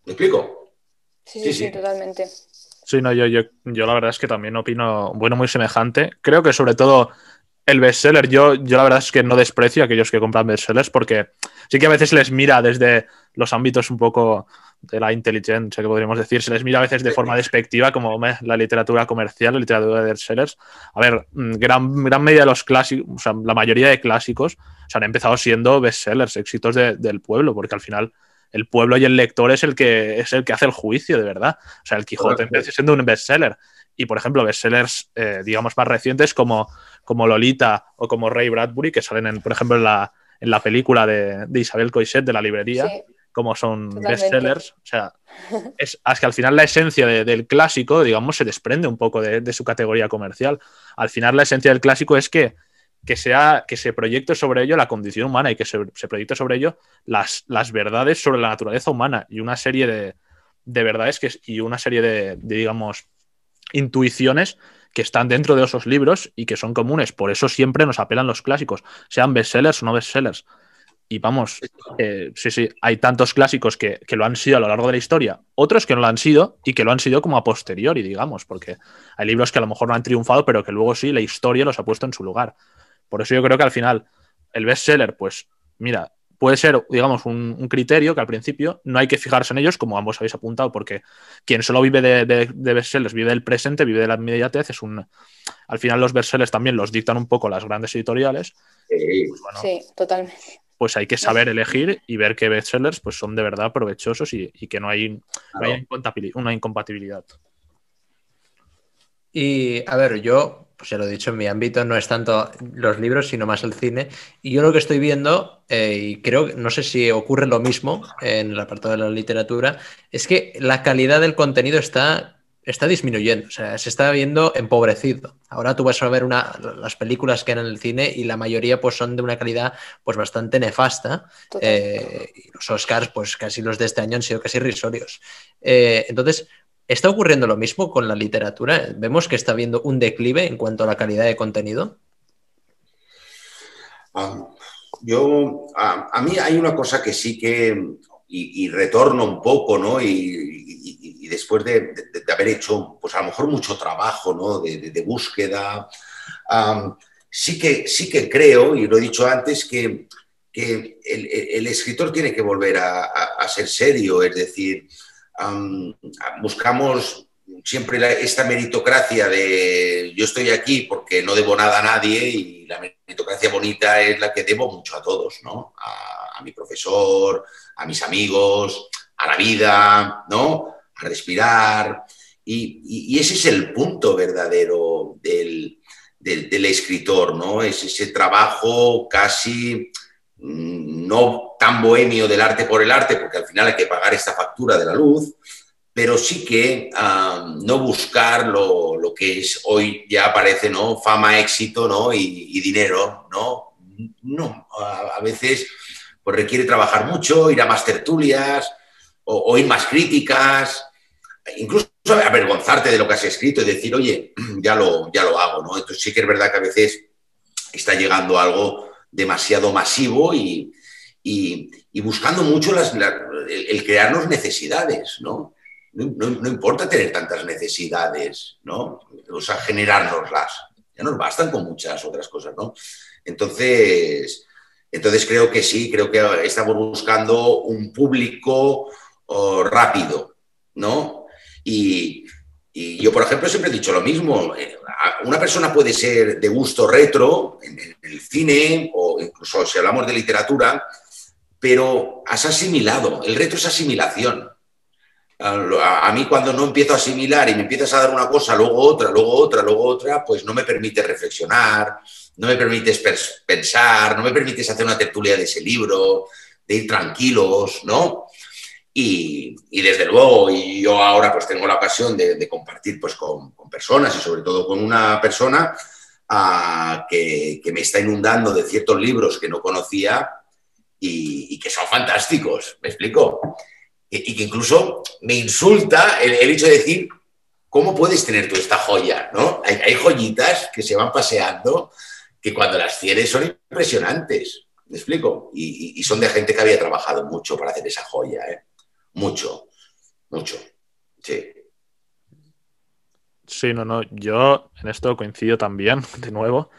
¿Me explico? Sí, sí, totalmente. Sí, no, yo, yo, yo la verdad es que también opino, bueno, muy semejante. Creo que sobre todo el bestseller, yo, yo la verdad es que no desprecio a aquellos que compran bestsellers porque sí que a veces les mira desde los ámbitos un poco de la inteligencia, que podríamos decir, se les mira a veces de forma despectiva como la literatura comercial, la literatura de bestsellers. A ver, mm, gran, gran medida de los clásicos, o sea, la mayoría de clásicos se han empezado siendo bestsellers, éxitos del pueblo, porque al final el pueblo y el lector es el que es el que hace el juicio, de verdad. O sea, el Quijote empezó siendo un bestseller. Y, por ejemplo, bestsellers, eh, digamos, más recientes como como Lolita o como Ray Bradbury, que salen, en, por ejemplo, en la, en la película de, Isabel Coixet de la librería, como son bestsellers. O sea, es, que al final la esencia del clásico, digamos, se desprende un poco de, su categoría comercial. Al final la esencia del clásico es que, que, sea, que se proyecte sobre ello la condición humana y que se, proyecte sobre ello las, las, verdades sobre la naturaleza humana y una serie de, verdades que, y una serie de digamos, intuiciones que están dentro de esos libros y que son comunes. Por eso siempre nos apelan los clásicos, sean bestsellers o no bestsellers. Y vamos, eh, sí, sí, hay tantos clásicos que, lo han sido a lo largo de la historia, otros que no lo han sido y que lo han sido como a posteriori, digamos, porque hay libros que a lo mejor no han triunfado, pero que luego sí la historia los ha puesto en su lugar. Por eso yo creo que al final el bestseller, pues mira, puede ser, digamos, un, criterio que al principio no hay que fijarse en ellos, como ambos habéis apuntado, porque quien solo vive de, de, bestsellers, vive del presente, vive de la inmediatez, es un... Al final los bestsellers también los dictan un poco las grandes editoriales. Pues sí, totalmente. Pues hay que saber elegir y ver qué bestsellers pues, son de verdad provechosos y, que no hay, una incompatibilidad. Y a ver, yo pues ya lo he dicho, en mi ámbito no es tanto los libros, sino más el cine. Y yo lo que estoy viendo, eh, y creo, no sé si ocurre lo mismo en el apartado de la literatura, es que la calidad del contenido está, está disminuyendo, o sea, se está viendo empobrecido. Ahora tú vas a ver una, las películas que hay en el cine y la mayoría pues son de una calidad pues bastante nefasta. Eh, y los Oscars, pues casi los de este año han sido casi risorios. Eh, entonces, ¿Está ocurriendo lo mismo con la literatura? ¿Vemos que está habiendo un declive en cuanto a la calidad de contenido? Ah, yo, a, mí hay una cosa que sí que, y, retorno un poco, ¿no? Y, después de, haber hecho, pues a lo mejor mucho trabajo, ¿no? De, búsqueda, sí, que, sí que creo, y lo he dicho antes, que, el, escritor tiene que volver a ser serio, es decir, buscamos siempre esta meritocracia de yo estoy aquí porque no debo nada a nadie y la meritocracia bonita es la que debo mucho a todos, ¿no? A, mi profesor, a mis amigos, a la vida, ¿no? A respirar. Y, ese es el punto verdadero del, del, escritor, ¿no? Es ese trabajo casi no tan bohemio del arte por el arte, porque al final hay que pagar esta factura de la luz, pero sí que no buscar lo, que es hoy ya aparece, ¿no? Fama, éxito, ¿no? Y, dinero, ¿no? No, a, veces pues requiere trabajar mucho, ir a más tertulias, o, oír más críticas, incluso avergonzarte de lo que has escrito y decir, oye, ya lo, ya lo hago, ¿no? Entonces sí que es verdad que a veces está llegando algo demasiado masivo y, y, buscando mucho las, el, crearnos necesidades, ¿no? ¿no? importa tener tantas necesidades, ¿no? O sea, generárnoslas. Ya nos bastan con muchas otras cosas, ¿no? Entonces, entonces creo que sí, creo que estamos buscando un público oh, rápido, ¿no? Y, y, yo, por ejemplo, siempre he dicho lo mismo. Eh, una persona puede ser de gusto retro en el cine o incluso si hablamos de literatura, pero has asimilado. El reto es asimilación. A, mí cuando no empiezo a asimilar y me empiezas a dar una cosa, luego otra, luego otra, luego otra, pues no me permite reflexionar, no me permites pensar, no me permites hacer una tertulia de ese libro, de ir tranquilos, ¿no? Y, desde luego, y yo ahora pues tengo la ocasión de, compartir pues con, personas y sobre todo con una persona ah, que, me está inundando de ciertos libros que no conocía y, que son fantásticos, ¿me explico? Y, que incluso me insulta el, hecho de decir, ¿cómo puedes tener tú esta joya? ¿no? Hay, joyitas que se van paseando que cuando las tienes son impresionantes, ¿me explico? Y, son de gente que había trabajado mucho para hacer esa joya, ¿eh? Mucho, mucho, sí. Sí, no, no, yo en esto coincido también, de nuevo.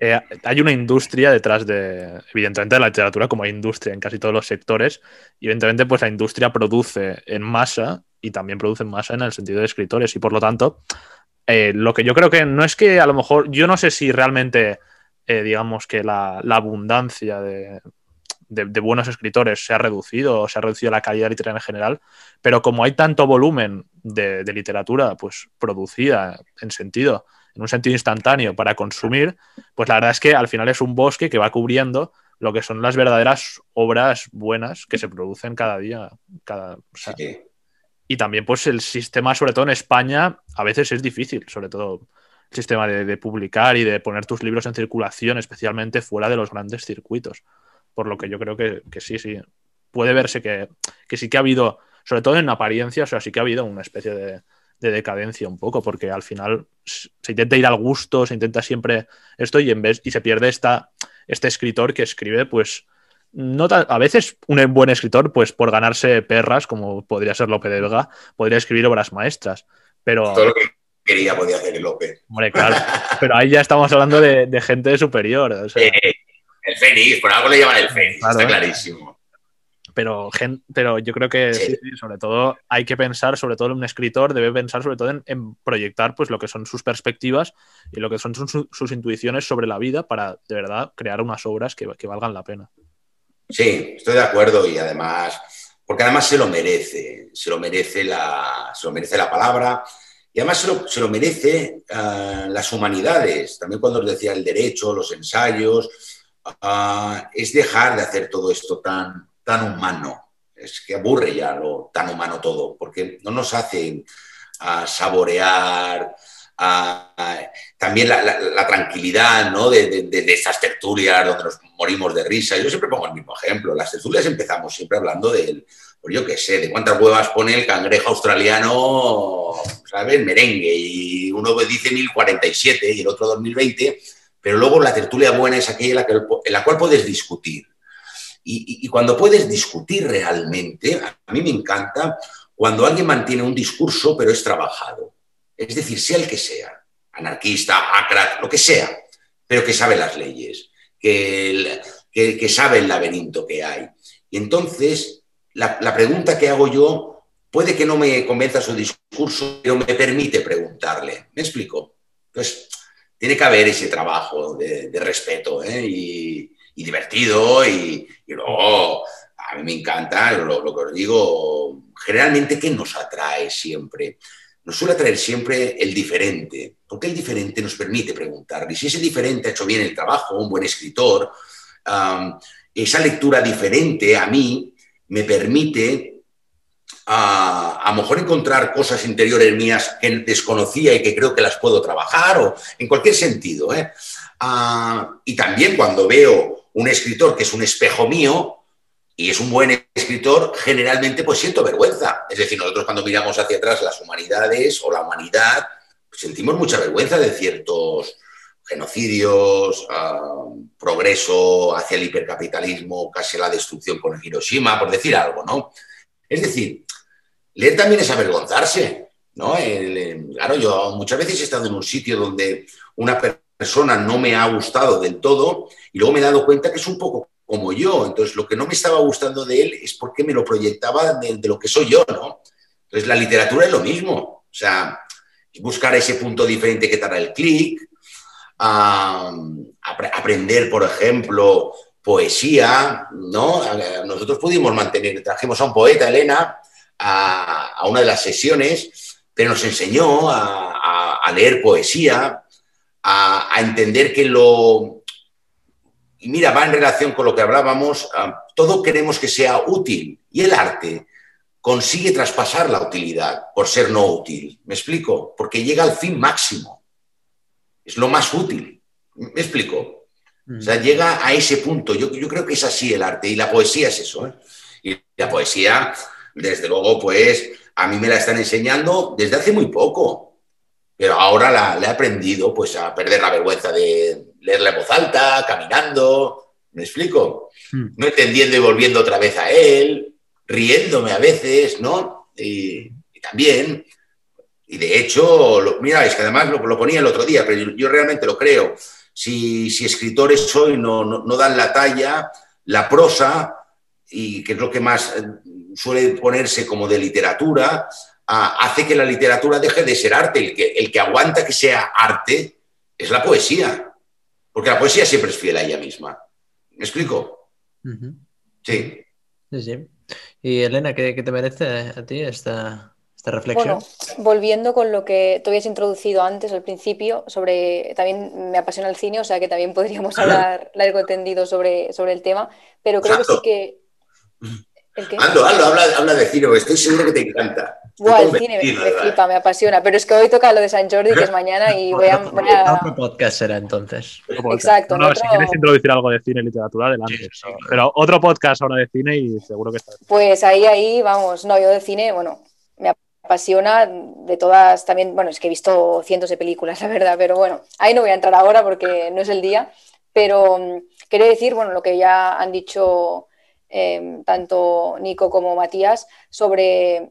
eh, hay una industria detrás de, evidentemente, de la literatura, como hay industria en casi todos los sectores, y evidentemente, pues la industria produce en masa y también produce en masa en el sentido de escritores, y por lo tanto, eh, lo que yo creo que no es que a lo mejor, yo no sé si realmente, eh, digamos que la, la abundancia de, de, de, buenos escritores se ha reducido se ha reducido la calidad literaria en general, pero como hay tanto volumen de, de literatura pues producida en sentido en un sentido instantáneo para consumir, pues la verdad es que al final es un bosque que va cubriendo lo que son las verdaderas obras buenas que se producen cada día. Cada, o sea, sí. Y también, pues, el sistema, sobre todo en España, a veces es difícil, sobre todo el sistema de, de publicar y de poner tus libros en circulación, especialmente fuera de los grandes circuitos. Por lo que yo creo que, que sí, sí. Puede verse que, que, sí que ha habido, sobre todo en apariencia, o sea, sí que ha habido una especie de, de decadencia un poco, porque al final se intenta ir al gusto, se intenta siempre esto y en vez y se pierde esta, este escritor que escribe, pues no tan, a veces un buen escritor, pues por ganarse perras, como podría ser Lope de Vega, podría escribir obras maestras, pero todo lo que quería podía hacer el Lope. Hombre, claro, pero ahí ya estamos hablando de, de gente superior. O sea, eh, el Fénix, por algo le llaman el Fénix, claro, está clarísimo pero, pero yo creo que sí. Sí, sobre todo hay que pensar, sobre todo un escritor debe pensar sobre todo en, en, proyectar pues lo que son sus perspectivas y lo que son sus, sus, intuiciones sobre la vida para de verdad crear unas obras que, que, valgan la pena. Sí, estoy de acuerdo y además, porque además se lo merece, se lo merece la, se lo merece la palabra y además se lo, se lo merece uh, las humanidades, también cuando os decía el derecho, los ensayos, uh, es dejar de hacer todo esto tan tan humano. Es que aburre ya lo tan humano todo, porque no nos hace uh, saborear uh, también la, tranquilidad ¿no? de, de, tertulias donde nos morimos de risa. Yo siempre pongo el mismo ejemplo. Las tertulias empezamos siempre hablando del, pues yo qué sé, de cuántas huevas pone el cangrejo australiano, ¿sabes? Merengue. Y uno dice 1047 y el otro 2020, pero luego la tertulia buena es aquella en la, cual puedes discutir y, cuando puedes discutir realmente, a mí me encanta cuando alguien mantiene un discurso pero es trabajado. Es decir, sea el que sea, anarquista, acrat, lo que sea, pero que sabe las leyes, que, que, sabe el laberinto que hay. Y entonces, la, la, pregunta que hago yo puede que no me convenza su discurso, pero me permite preguntarle. ¿Me explico? Entonces, tiene que haber ese trabajo de, respeto ¿eh? y, divertido y, y, luego a mí me encanta lo, que os digo, generalmente ¿qué nos atrae siempre? Nos suele atraer siempre el diferente, porque el diferente nos permite preguntar, y si ese diferente ha hecho bien el trabajo, un buen escritor, esa lectura diferente a mí me permite a, a lo mejor encontrar cosas interiores mías que desconocía y que creo que las puedo trabajar, o en cualquier sentido. ¿eh? Uh, y también cuando veo un escritor que es un espejo mío y es un buen escritor, generalmente pues siento vergüenza. Es decir, nosotros cuando miramos hacia atrás las humanidades o la humanidad, pues sentimos mucha vergüenza de ciertos genocidios, uh, progreso hacia el hipercapitalismo, casi la destrucción con Hiroshima, por decir algo, ¿no? Es decir, leer también es avergonzarse, ¿no? El, claro, yo muchas veces he estado en un sitio donde una persona no me ha gustado del todo y luego me he dado cuenta que es un poco como yo. Entonces, lo que no me estaba gustando de él es porque me lo proyectaba de, lo que soy yo, ¿no? Entonces, la literatura es lo mismo. O sea, buscar ese punto diferente que te el clic, ap aprender, por ejemplo, poesía, ¿no? Nosotros pudimos mantener, trajimos a un poeta, Elena, a, a una de las sesiones, pero nos enseñó a, leer poesía, a, entender que lo... Y mira, va en relación con lo que hablábamos, todo queremos que sea útil y el arte consigue traspasar la utilidad por ser no útil. ¿Me explico? Porque llega al fin máximo. Es lo más útil. ¿Me explico? Mm. O sea, llega a ese punto. Yo, yo, creo que es así el arte y la poesía es eso. ¿eh? Y la poesía, desde luego, pues a mí me la están enseñando desde hace muy poco pero ahora la, la, he aprendido pues a perder la vergüenza de leerla en voz alta, caminando, ¿me explico? Hmm. No entendiendo y volviendo otra vez a él, riéndome a veces, ¿no? Y, y también, y de hecho, lo, mira, es que además lo, lo, ponía el otro día, pero yo, yo, realmente lo creo. si, escritores hoy no, no, dan la talla, la prosa, y que es lo que más suele ponerse como de literatura, hace que la literatura deje de ser arte. El que, el que aguanta que sea arte es la poesía, porque la poesía siempre es fiel a ella misma. ¿Me explico? Sí. Sí, sí. Y Elena, ¿qué, te merece a ti esta, reflexión? Bueno, volviendo con lo que tú habías introducido antes al principio, sobre también me apasiona el cine, o sea que también podríamos hablar largo tendido sobre, sobre el tema, pero creo que sí que... Ando, habla, habla de cine, estoy seguro que te encanta. Bueno, el cine me, flipa, me apasiona, pero es que hoy toca lo de San Jordi, que es mañana, y voy a... Otro podcast será entonces. Exacto. No, si quieres introducir algo de cine y literatura, adelante. Pero otro podcast ahora de cine y seguro que está. Pues ahí, ahí, vamos. No, yo de cine, bueno, me apasiona de todas, también, bueno, es que he visto cientos de películas, la verdad, pero bueno, ahí no voy a entrar ahora porque no es el día, pero mm, quería decir, bueno, lo que ya han dicho eh, tanto Nico como Matías sobre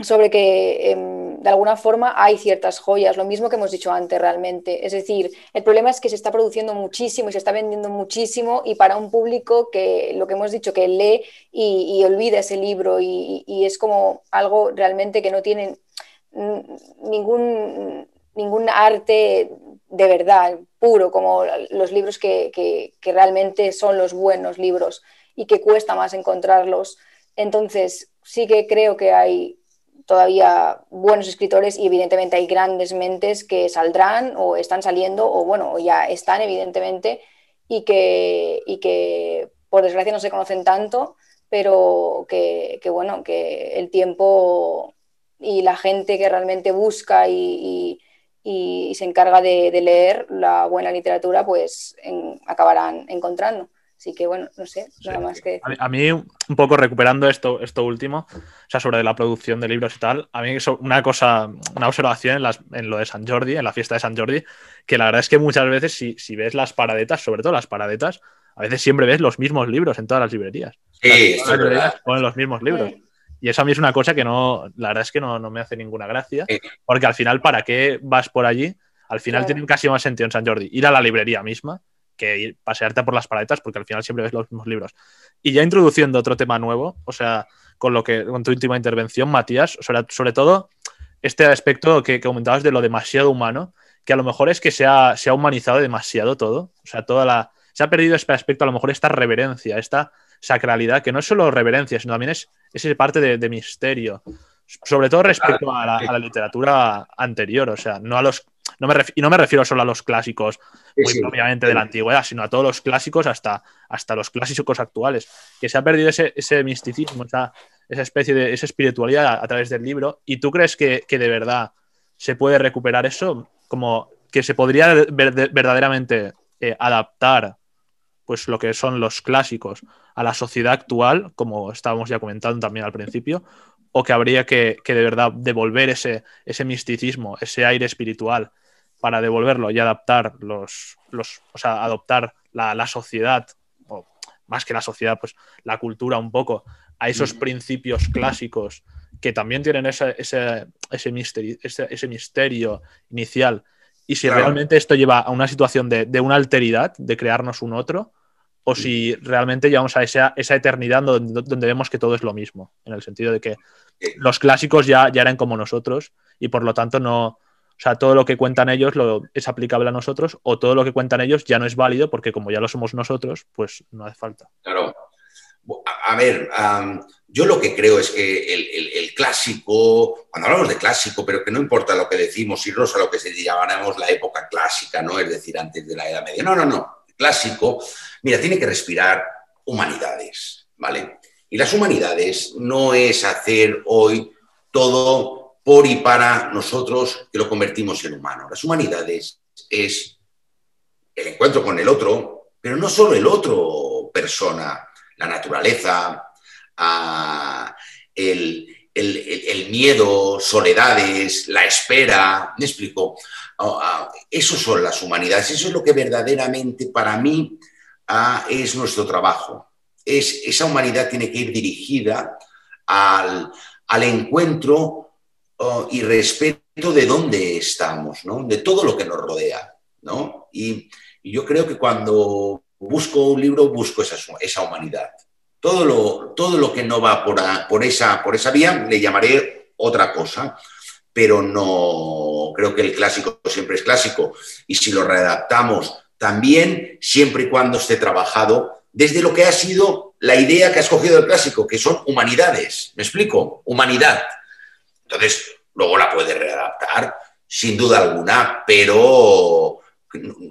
sobre que em, de alguna forma hay ciertas joyas, lo mismo que hemos dicho antes realmente. Es decir, el problema es que se está produciendo muchísimo y se está vendiendo muchísimo y para un público que lo que hemos dicho, que lee y, olvida ese libro y, es como algo realmente que no tiene ningún, ningún arte de verdad, puro, como los libros que, que realmente son los buenos libros y que cuesta más encontrarlos. Entonces, sí que creo que hay todavía buenos escritores y evidentemente hay grandes mentes que saldrán o están saliendo o bueno, ya están evidentemente y que, y que por desgracia no se conocen tanto, pero que, bueno, que el tiempo y la gente que realmente busca y, se encarga de, leer la buena literatura, pues acabarán encontrando. Así que bueno, no sé, nada más que... A mí, un poco recuperando esto, esto último, o sea, sobre la producción de libros y tal, a mí una cosa, una observación en, las, en lo de San Jordi, en la fiesta de San Jordi, que la verdad es que muchas veces si, si ves las paradetas, sobre todo las paradetas, a veces siempre ves los mismos libros en todas las librerías. Sí, las librerías ponen los mismos libros. Y eso a mí es una cosa que no, la verdad es que no, no me hace ninguna gracia, porque al final, ¿para qué vas por allí? Al final tiene casi más sentido en San Jordi ir a la librería misma que ir, pasearte por las paletas porque al final siempre ves los mismos libros. Y ya introduciendo otro tema nuevo, o sea, con lo que con tu última intervención, Matías, sobre, sobre todo este aspecto que, comentabas de lo demasiado humano, que a lo mejor es que se ha, se ha humanizado demasiado todo, o sea, toda la se ha perdido este aspecto, a lo mejor esta reverencia, esta sacralidad, que no es solo reverencia, sino también es, es parte de, de misterio, sobre todo respecto a la, a la, literatura anterior, o sea, no a los no me y no me refiero solo a los clásicos, muy obviamente de la antigüedad, sino a todos los clásicos hasta, hasta los clásicos actuales, que se ha perdido ese, ese misticismo, esa, esa, especie de esa espiritualidad a, través del libro. ¿Y tú crees que, que, de verdad se puede recuperar eso? Como que se podría verdaderamente eh, adaptar pues lo que son los clásicos a la sociedad actual, como estábamos ya comentando también al principio, o que habría que, que de verdad devolver ese, ese misticismo, ese aire espiritual para devolverlo y adaptar los, los o sea, adoptar la, la, sociedad, o más que la sociedad, pues la cultura un poco, a esos mm. principios clásicos que también tienen ese, ese, ese, misterio, ese, ese misterio inicial. Y si realmente esto lleva a una situación de, de, una alteridad, de crearnos un otro, o si realmente llevamos a esa, esa eternidad donde, donde, vemos que todo es lo mismo, en el sentido de que los clásicos ya, ya eran como nosotros y por lo tanto no, o sea, todo lo que cuentan ellos lo, es aplicable a nosotros o todo lo que cuentan ellos ya no es válido porque como ya lo somos nosotros, pues no hace falta. Claro. A ver, yo lo que creo es que el, clásico, cuando hablamos de clásico, pero que no importa lo que decimos, irnos a lo que se llamaremos la época clásica, ¿no? Es decir, antes de la Edad Media. No, no, no. Clásico, mira, tiene que respirar humanidades, ¿vale? Y las humanidades no es hacer hoy todo por y para nosotros que lo convertimos en humano. Las humanidades es el encuentro con el otro, pero no solo el otro persona, la naturaleza, ah, el, miedo, soledades, la espera, me explico. Ah, ah, eso son las humanidades, eso es lo que verdaderamente para mí es nuestro trabajo. Es, esa humanidad tiene que ir dirigida al, al encuentro Oh, y respeto de dónde estamos, de todo lo que nos rodea. Y, Y yo creo que cuando busco un libro, busco esa, esa humanidad. Todo lo, todo lo que no va por, esa, por esa vía le llamaré otra cosa, pero no creo que el clásico siempre es clásico. Y si lo redactamos también, siempre y cuando esté trabajado desde lo que ha sido la idea que ha escogido el clásico, que son humanidades. ¿Me explico? Humanidad. Entonces, luego la puede readaptar, sin duda alguna, pero,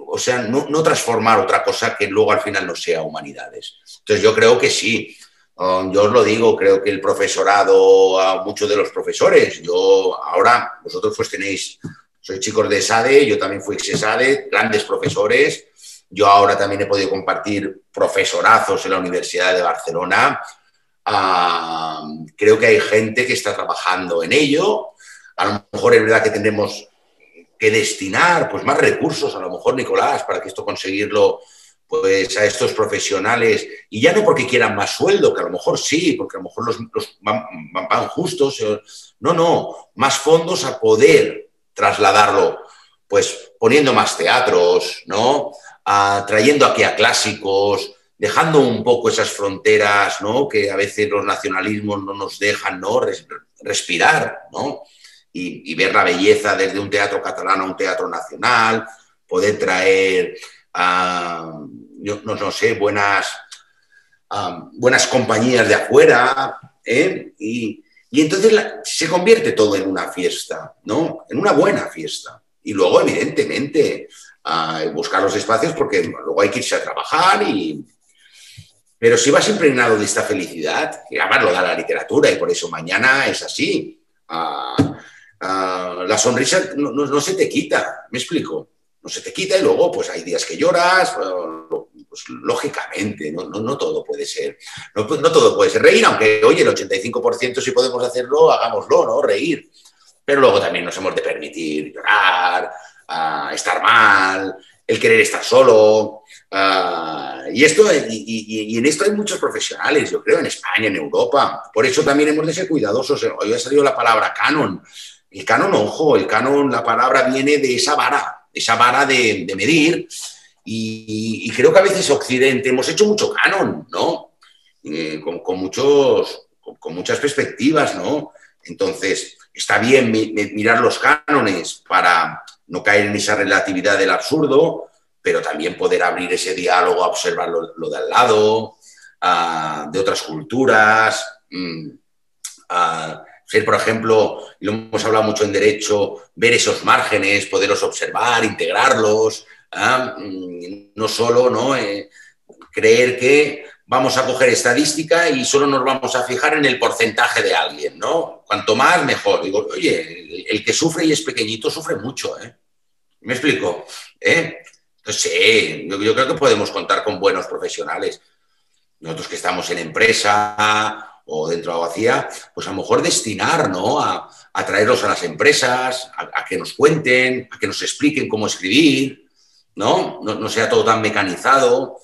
o sea, no, transformar otra cosa que luego al final no sea humanidades. Entonces, yo creo que sí. Um, yo os lo digo, creo que el profesorado, a muchos de los profesores, yo ahora, vosotros pues tenéis, sois chicos de SADE, yo también fui ex SADE, grandes profesores, yo ahora también he podido compartir profesorazos en la Universidad de Barcelona. creo que hay gente que está trabajando en ello. A lo mejor es verdad que tendremos que destinar pues, más recursos, a lo mejor, Nicolás, para que esto conseguirlo pues, a estos profesionales. Y ya no porque quieran más sueldo, que a lo mejor sí, porque a lo mejor los, van, van justos. Eh, no, no, más fondos a poder trasladarlo, pues poniendo más teatros, ¿no? trayendo aquí a clásicos, dejando un poco esas fronteras ¿no? que a veces los nacionalismos no nos dejan ¿no? respirar ¿no? Y, ver la belleza desde un teatro catalán a un teatro nacional, poder traer, no, sé, buenas, buenas compañías de afuera. ¿eh? Y, y, entonces se convierte todo en una fiesta, ¿no? en una buena fiesta. Y luego, evidentemente, buscar los espacios porque luego hay que irse a trabajar y... Pero si vas impregnado de esta felicidad, que además lo da la literatura y por eso mañana es así, la sonrisa no, se te quita, me explico, no se te quita y luego pues hay días que lloras, pues, lógicamente, no, no, todo puede ser, no, todo puede ser reír, aunque oye, el 85% si podemos hacerlo, hagámoslo, ¿no? Reír. Pero luego también nos hemos de permitir llorar, estar mal, el querer estar solo. y, esto, y, en esto hay muchos profesionales, yo creo, en España, en Europa. Por eso también hemos de ser cuidadosos. Hoy ha salido la palabra canon. El canon, ojo, el canon, la palabra viene de esa vara, esa vara de, medir. Y, creo que a veces Occidente hemos hecho mucho canon, ¿no? Eh, con, muchos, con, muchas perspectivas, ¿no? Entonces, está bien mirar los cánones para no caer en esa relatividad del absurdo, pero también poder abrir ese diálogo a observar lo, de al lado, de otras culturas, mm, ser, por ejemplo, lo hemos hablado mucho en derecho, ver esos márgenes, poderlos observar, integrarlos, ¿ah? mm, no solo ¿no? Eh, creer que vamos a coger estadística y solo nos vamos a fijar en el porcentaje de alguien, ¿no? Cuanto más, mejor. Digo, oye, el, que sufre y es pequeñito sufre mucho, ¿eh? ¿Me explico? ¿Eh? Entonces, sí, yo, creo que podemos contar con buenos profesionales. Nosotros que estamos en empresa o dentro de Abogacía, pues a lo mejor destinar, ¿no? A, traerlos a las empresas, a, que nos cuenten, a que nos expliquen cómo escribir, ¿no? No, sea todo tan mecanizado.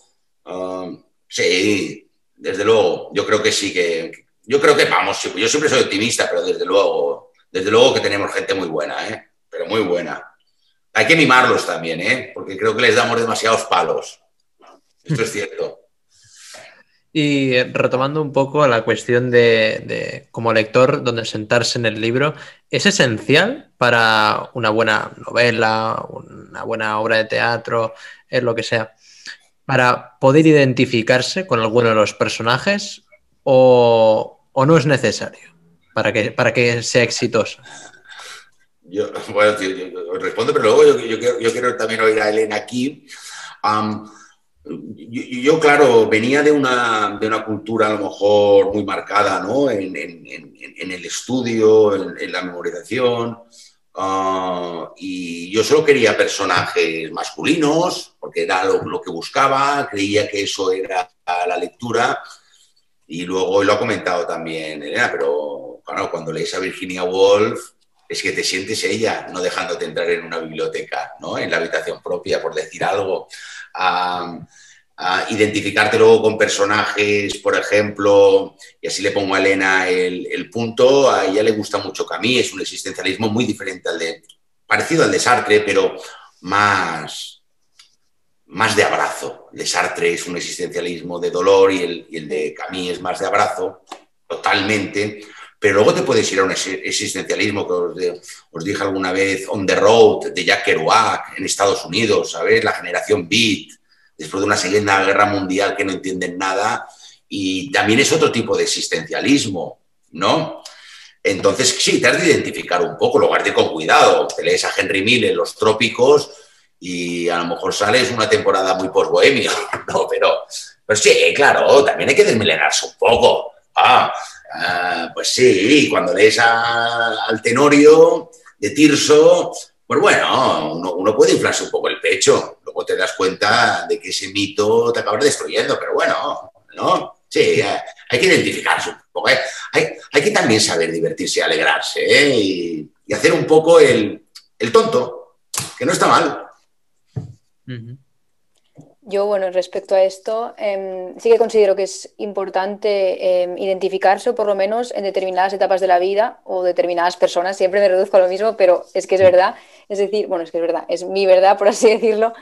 Ah, Sí, desde luego, yo creo que sí que. Yo creo que vamos, yo siempre soy optimista, pero desde luego, desde luego que tenemos gente muy buena, ¿eh? Pero muy buena. Hay que mimarlos también, ¿eh? Porque creo que les damos demasiados palos. Esto es cierto. Y retomando un poco la cuestión de, como lector, donde sentarse en el libro, ¿es esencial para una buena novela, una buena obra de teatro, es lo que sea? para poder identificarse con alguno de los personajes o, no es necesario para que, para que sea exitoso? Yo, bueno, respondo, pero luego yo, quiero, también oír a Elena aquí. Yo, claro, venía de una, de una, cultura a lo mejor muy marcada ¿no? en, el estudio, en, la memorización. Ah, y yo solo quería personajes masculinos, porque era lo, que buscaba, creía que eso era la lectura. Y luego lo ha comentado también Elena, pero cuando lees a Virginia Woolf, es que te sientes ella, no dejándote entrar en una biblioteca, ¿no? en la habitación propia, por decir algo. Ah, identificarte luego con personajes, por ejemplo, y así le pongo a Elena el, punto, a ella le gusta mucho que a es un existencialismo muy diferente al de, parecido al de Sartre, pero más, más de abrazo. El de Sartre es un existencialismo de dolor y el, y el de Camus es más de abrazo, totalmente. Pero luego te puedes ir a un existencialismo que os, dije alguna vez, On the Road, de Jack Kerouac, en Estados Unidos, ¿sabes? La generación Beat, después de una segunda guerra mundial que no entienden nada. Y también es otro tipo de existencialismo, ¿no? Entonces, sí, te has de identificar un poco, luego has con cuidado. Te lees a Henry Miller, Los Trópicos, y a lo mejor sales una temporada muy post-bohemio, ¿no? Pero, pues sí, claro, también hay que desmelenarse un poco. Ah, ah pues sí, cuando lees a, al Tenorio de Tirso, pues bueno, uno, uno, puede inflarse un poco el pecho. Luego te das cuenta de que ese mito te acaba destruyendo, pero bueno, ¿no? Sí, hay que identificarse un poco. ¿eh? Hay, hay, que también saber divertirse, alegrarse ¿eh? y, y, hacer un poco el, el tonto, que no está mal. Yo, bueno, respecto a esto, eh, sí que considero que es importante eh, identificarse, por lo menos en determinadas etapas de la vida o determinadas personas. Siempre me reduzco a lo mismo, pero es que es verdad. Es decir, bueno, es que es verdad, es mi verdad, por así decirlo.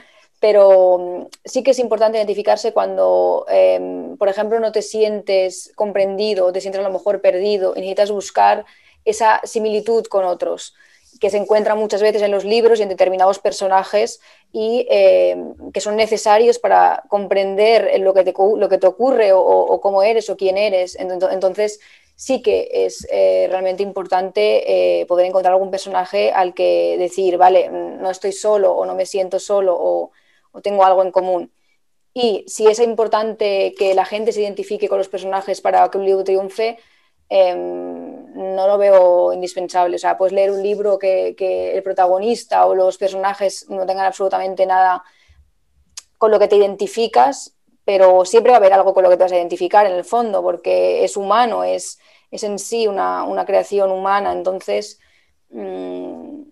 Pero mm, sí que es importante identificarse cuando, eh, por ejemplo, no te sientes comprendido, te sientes a lo mejor perdido y necesitas buscar esa similitud con otros que se encuentra muchas veces en los libros y en determinados personajes y eh, que son necesarios para comprender lo que te, lo que te ocurre o, o, cómo eres o quién eres. Entonces, sí que es eh, realmente importante eh, poder encontrar algún personaje al que decir, vale, no estoy solo o no me siento solo o, o tengo algo en común. Y si es importante que la gente se identifique con los personajes para que un libro triunfe, eh, no lo veo indispensable. O sea, puedes leer un libro que, el protagonista o los personajes no tengan absolutamente nada con lo que te identificas, pero siempre va a haber algo con lo que te vas a identificar en el fondo, porque es humano, es, es en sí una, una creación humana. Entonces, mmm,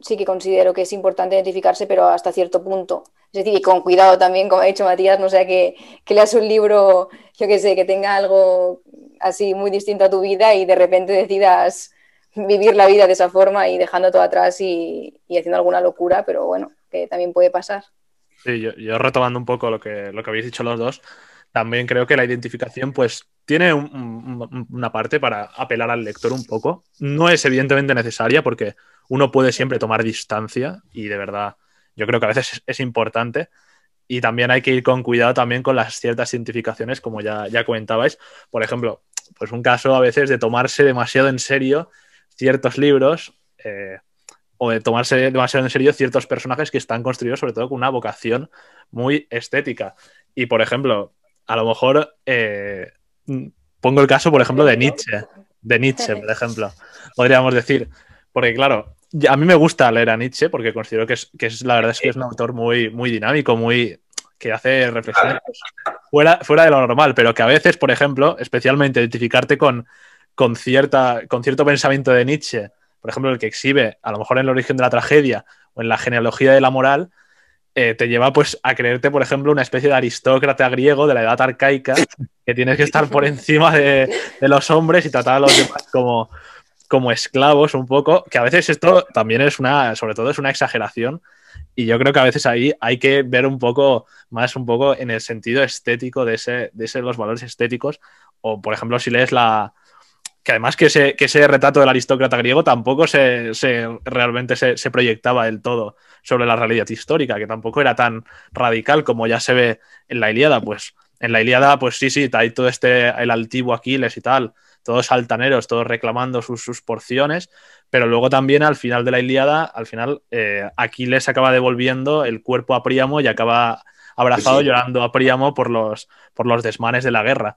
sí que considero que es importante identificarse, pero hasta cierto punto. Es decir, y con cuidado también, como ha dicho Matías, no sea que, que leas un libro, yo que sé, que tenga algo así muy distinto a tu vida y de repente decidas vivir la vida de esa forma y dejando todo atrás y, y haciendo alguna locura, pero bueno, que también puede pasar. Sí, yo, yo, retomando un poco lo que, lo que habéis dicho los dos, también creo que la identificación pues tiene un, un, una parte para apelar al lector un poco. No es evidentemente necesaria porque uno puede siempre tomar distancia y de verdad yo creo que a veces es, es importante, y también hay que ir con cuidado también con las ciertas identificaciones, como ya, ya comentabais. Por ejemplo, pues un caso a veces de tomarse demasiado en serio ciertos libros eh, o de tomarse demasiado en serio ciertos personajes que están construidos sobre todo con una vocación muy estética. Y por ejemplo, a lo mejor eh, pongo el caso, por ejemplo, de Nietzsche. De Nietzsche, por ejemplo. Podríamos decir. Porque, claro, a mí me gusta leer a Nietzsche porque considero que es, que es la verdad es que es un autor muy, muy dinámico, muy que hace reflexiones fuera, fuera de lo normal, pero que a veces, por ejemplo, especialmente identificarte con, con, cierta, con cierto pensamiento de Nietzsche, por ejemplo, el que exhibe a lo mejor en el origen de la tragedia o en la genealogía de la moral, eh, te lleva pues a creerte, por ejemplo, una especie de aristócrata griego de la edad arcaica, que tienes que estar por encima de, de los hombres y tratar a los demás como, como esclavos un poco, que a veces esto también es una, sobre todo es una exageración. Y yo creo que a veces ahí hay que ver un poco más un poco en el sentido estético de ese, de ese los valores estéticos. O, por ejemplo, si lees la. Que además que ese, que ese retrato del aristócrata griego tampoco se, realmente se, se, proyectaba del todo sobre la realidad histórica, que tampoco era tan radical como ya se ve en la Ilíada. Pues en la Ilíada, pues sí, sí, hay todo este, el altivo Aquiles y tal, todos altaneros, todos reclamando sus, sus, porciones, pero luego también al final de la Iliada, al final eh, Aquiles acaba devolviendo el cuerpo a Príamo y acaba abrazado sí, llorando a Príamo por los, por los desmanes de la guerra.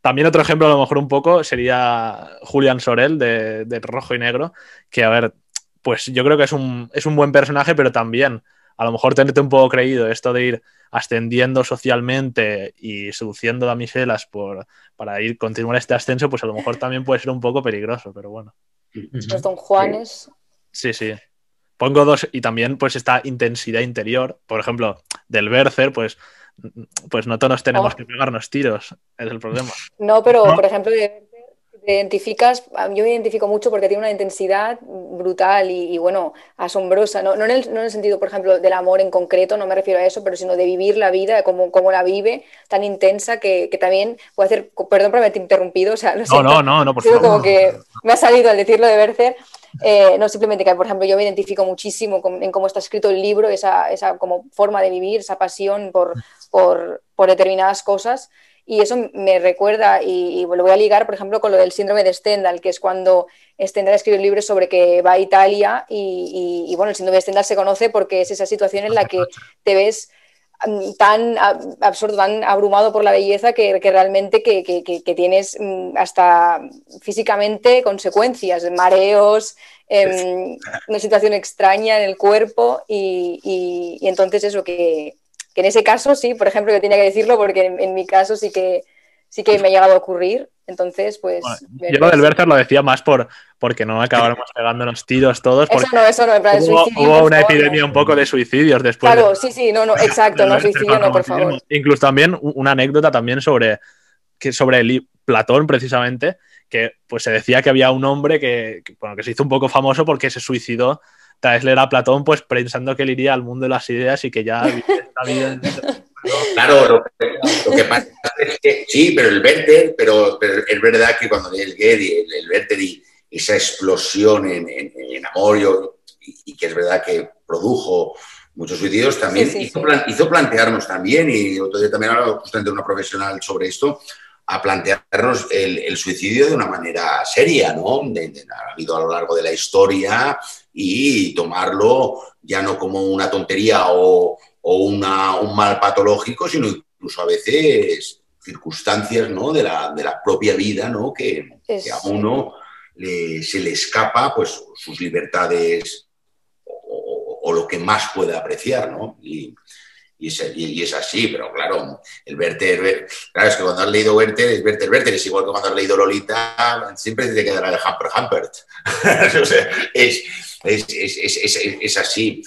También otro ejemplo, a lo mejor un poco, sería Julián Sorel de, de Rojo y Negro, que a ver, pues yo creo que es un, es un buen personaje, pero también a lo mejor tenerte un poco creído esto de ir ascendiendo socialmente y seduciendo damiselas por, para ir continuar este ascenso, pues a lo mejor también puede ser un poco peligroso, pero bueno. Los Don Juanes. Sí, sí. Pongo dos y también pues esta intensidad interior, por ejemplo, del Bercer, pues pues no todos tenemos oh. que pegarnos tiros, es el problema. No, pero no. por ejemplo, de te identificas, yo me identifico mucho porque tiene una intensidad brutal y, bueno, asombrosa. No, en el, sentido, por ejemplo, del amor en concreto, no me refiero a eso, pero sino de vivir la vida, como, como la vive, tan intensa que, también puede hacer, perdón por haberte interrumpido, o sea, no, no, no, no, por favor. como que me ha salido al decirlo de Bercer. Eh, no simplemente que, por ejemplo, yo me identifico muchísimo en cómo está escrito el libro, esa, esa como forma de vivir, esa pasión por, por, por determinadas cosas y eso me recuerda, y, lo voy a ligar, por ejemplo, con lo del síndrome de Stendhal, que es cuando Stendhal escribe un libro sobre que va a Italia y, bueno, el síndrome de Stendhal se conoce porque es esa situación en la que te ves mm, tan absurdo, tan abrumado por la belleza que, realmente que, tienes mm, hasta físicamente consecuencias, mareos, em, una situación extraña en el cuerpo y entonces eso que, que en ese caso sí, por ejemplo, yo tenía que decirlo porque en, mi caso sí que, sí que me ha llegado a ocurrir. Entonces, pues. yo lo del Bertha lo decía más por porque no acabáramos pegándonos tiros todos. Eso no, eso no, en plan, hubo, hubo una epidemia un poco de suicidios después. Claro, sí, sí, no, no, exacto, no, suicidio no, por favor. Incluso también una anécdota también sobre, que sobre el, Platón, precisamente, que pues se decía que había un hombre que, bueno, que se hizo un poco famoso porque se suicidó tras leer a Platón, pues pensando que él iría al mundo de las ideas y que ya esta vida. Claro, lo que, pasa es que sí, pero el Werther, pero, es verdad que cuando el Getty, el, el Werther y esa explosión en, en, amor y, que es verdad que produjo muchos suicidios, también hizo, plantearnos también, y otro día también hablaba justamente una profesional sobre esto, a plantearnos el, suicidio de una manera seria, ¿no? ha habido a lo largo de la historia y tomarlo ya no como una tontería o, un mal patológico, sino incluso a veces circunstancias ¿no? de, la, propia vida ¿no? que, a uno se le escapa pues, sus libertades o, lo que más puede apreciar. ¿no? Y, y es, así, pero claro, el Werther, claro, es que cuando has leído Werther, es Werther, Werther, es igual que cuando has leído Lolita, siempre te quedará el Hamper Hampert. es, es, así.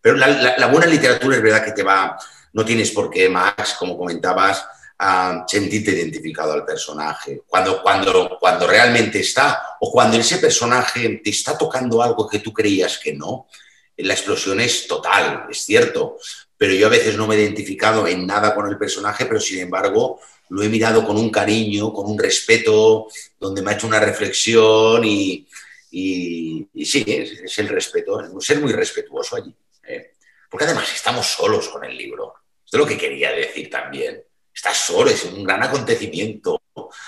Pero la, buena literatura es verdad que te va, no tienes por qué, Max, como comentabas, a sentirte identificado al personaje. Cuando, cuando, cuando realmente está, o cuando ese personaje te está tocando algo que tú creías que no, la explosión es total, es cierto pero yo a veces no me he identificado en nada con el personaje, pero sin embargo lo he mirado con un cariño, con un respeto, donde me ha hecho una reflexión y, sí, es, el respeto, ser muy respetuoso allí. ¿eh? Porque además estamos solos con el libro. Esto es lo que quería decir también. Estás solo, es un gran acontecimiento,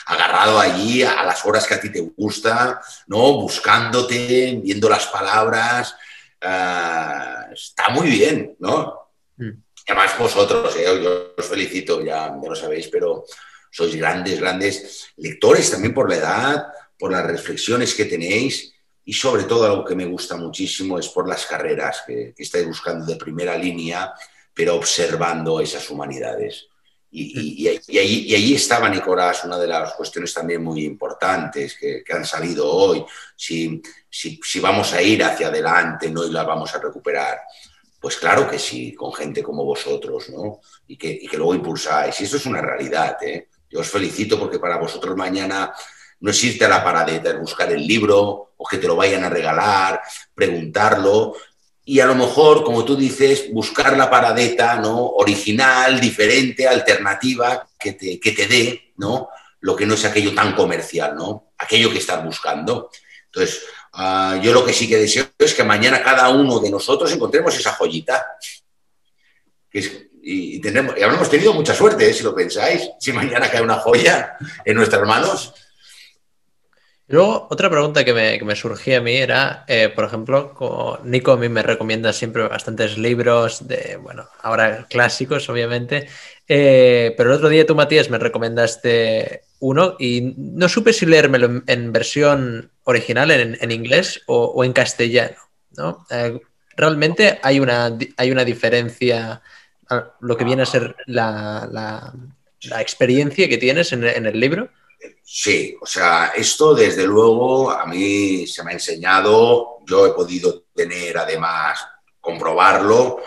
agarrado allí a las horas que a ti te gusta, ¿no? buscándote, viendo las palabras. Ah, está muy bien, ¿no? Mm. además vosotros, eh, yo os felicito, ya, ya lo sabéis, pero sois grandes, grandes lectores también por la edad, por las reflexiones que tenéis y sobre todo algo que me gusta muchísimo es por las carreras que, estáis buscando de primera línea, pero observando esas humanidades. Y, y, ahí, estaba, Nicolás, una de las cuestiones también muy importantes que, han salido hoy. Si, si, vamos a ir hacia adelante, no y las vamos a recuperar. Pues claro que sí, con gente como vosotros, ¿no? Y que, y que luego impulsáis. Y eso es una realidad, ¿eh? Yo os felicito porque para vosotros mañana no a la paradeta, es buscar el libro o que te lo vayan a regalar, preguntarlo y a lo mejor, como tú dices, buscar la paradeta ¿no? original, diferente, alternativa, que te, que te dé ¿no? lo que no es aquello tan comercial, ¿no? aquello que estás buscando. Entonces, Ah, yo lo que sí que deseo es que mañana cada uno de nosotros encontremos esa joyita. y, tenemos, y habremos tenido mucha suerte, ¿eh? si lo pensáis, si mañana cae una joya en nuestras manos. Luego, otra pregunta que me, surgía a mí era, eh, por ejemplo, Nico a mí me recomienda siempre bastantes libros de, bueno, ahora clásicos, obviamente, eh, pero el otro día tú, Matías, me recomendaste uno y no supe si leérmelo en, versión original, en, inglés o, en castellano. ¿no? Eh, realmente hay una, hay una diferencia, lo que viene a ser la, experiencia que tienes en, el libro. Sí, o sea, esto desde luego a mí se me ha enseñado, yo he podido tener además comprobarlo,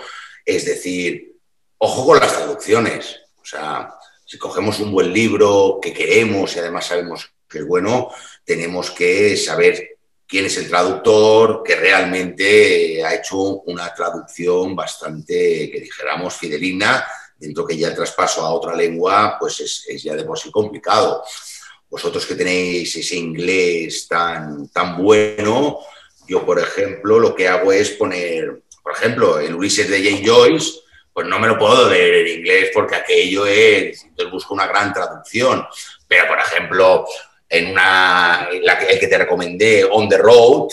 es decir, ojo con las traducciones, o sea, si cogemos un buen libro que queremos y además sabemos que es bueno, tenemos que saber quién es el traductor que realmente ha hecho una traducción bastante, que dijéramos, fidelina, dentro que ya el traspaso a otra lengua, pues es, ya de por sí complicado. Vosotros que tenéis ese inglés tan, tan bueno, yo, por ejemplo, lo que hago es poner, por ejemplo, el Ulises de Jane Joyce, pues no me lo puedo leer en inglés porque aquello es, entonces busco una gran traducción. Pero, por ejemplo, en una, la que, que te recomendé, On the Road,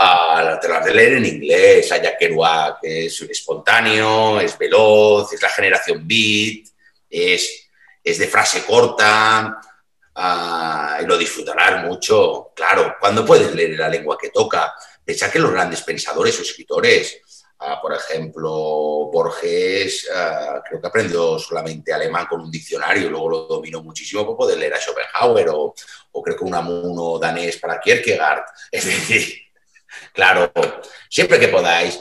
uh, te la de leer en inglés, a Jack Kerouac, es espontáneo, es veloz, es la generación beat, es, es de frase corta, uh, y lo disfrutarás mucho. Claro, cuando puedes leer la lengua que toca, Pensad que los grandes pensadores o escritores, ah, por ejemplo, Borges, ah, creo que aprendió solamente alemán con un diccionario, luego lo dominó muchísimo para poder leer a Schopenhauer o, creo que un amuno danés para Kierkegaard. Es decir, claro, siempre que podáis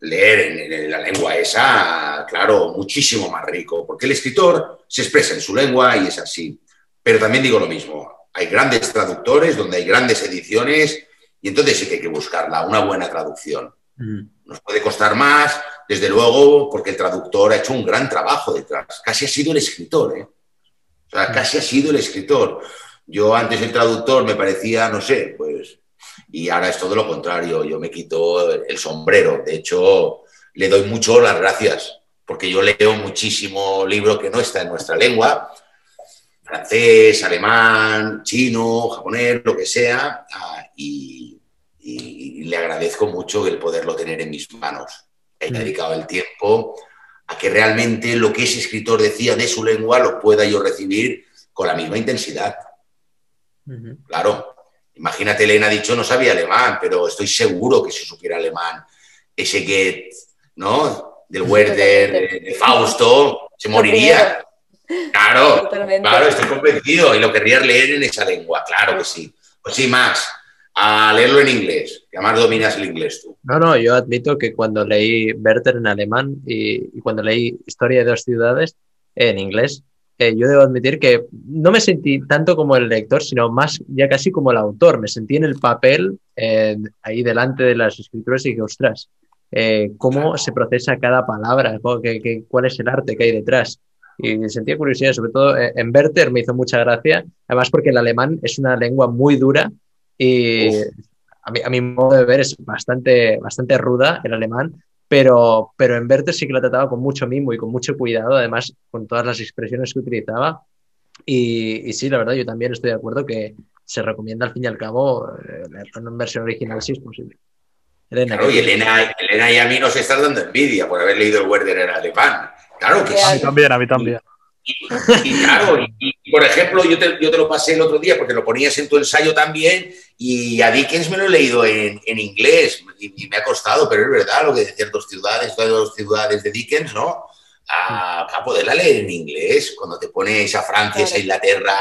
leer en, la lengua esa, claro, muchísimo más rico, porque el escritor se expresa en su lengua y es así. Pero también digo lo mismo, hay grandes traductores donde hay grandes ediciones y entonces sí que hay que buscarla, una buena traducción. Mm. Nos puede costar más, desde luego, porque el traductor ha hecho un gran trabajo detrás. Casi ha sido el escritor, ¿eh? O sea, mm. casi ha sido el escritor. Yo antes el traductor me parecía, no sé, pues... Y ahora es todo lo contrario, yo me quito el sombrero. De hecho, le doy mucho las gracias, porque yo leo muchísimo libro que no está en nuestra lengua, francés, alemán, chino, japonés, lo que sea, ah, y, y, le agradezco mucho el poderlo tener en mis manos. He mm. dedicado el tiempo a que realmente lo que ese escritor decía de su lengua lo pueda yo recibir con la misma intensidad. Claro, imagínate, Elena ha dicho no sabía alemán, pero estoy seguro que si supiera alemán, ese get, ¿no? Del Werder, de, Fausto, se moriría. Claro, claro, estoy convencido y lo querría leer en esa lengua, claro que sí. Pues sí, Max, a leerlo en inglés, que además dominas el inglés tú. No, no, yo admito que cuando leí Werther en alemán y, cuando leí Historia de dos ciudades en inglés, eh, yo debo admitir que no me sentí tanto como el lector, sino más ya casi como el autor. Me sentí en el papel eh, ahí delante de las escrituras y dije, ostras, eh, cómo se procesa cada palabra, cuál es el arte que hay detrás. Y sentía curiosidad, sobre todo en Werther me hizo mucha gracia, además porque el alemán es una lengua muy dura y a mi, modo de ver es bastante, bastante ruda el alemán, pero, pero en Werther sí que la trataba con mucho mimo y con mucho cuidado, además con todas las expresiones que utilizaba. Y, sí, la verdad, yo también estoy de acuerdo que se recomienda al fin y al cabo eh, leerlo en versión original si es posible. Elena, claro, y Elena, Elena, y a mí nos está dando envidia por haber leído el Werther en alemán. Claro que sí. A mí también, a mí también. Y, claro, y, por ejemplo, yo te, yo te, lo pasé el otro día porque lo ponías en tu ensayo también y a Dickens me lo he leído en, en inglés y, me ha costado, pero es verdad lo que decían dos ciudades, las ciudades de Dickens, ¿no? A, a, poderla leer en inglés, cuando te pones a Francia, a Inglaterra,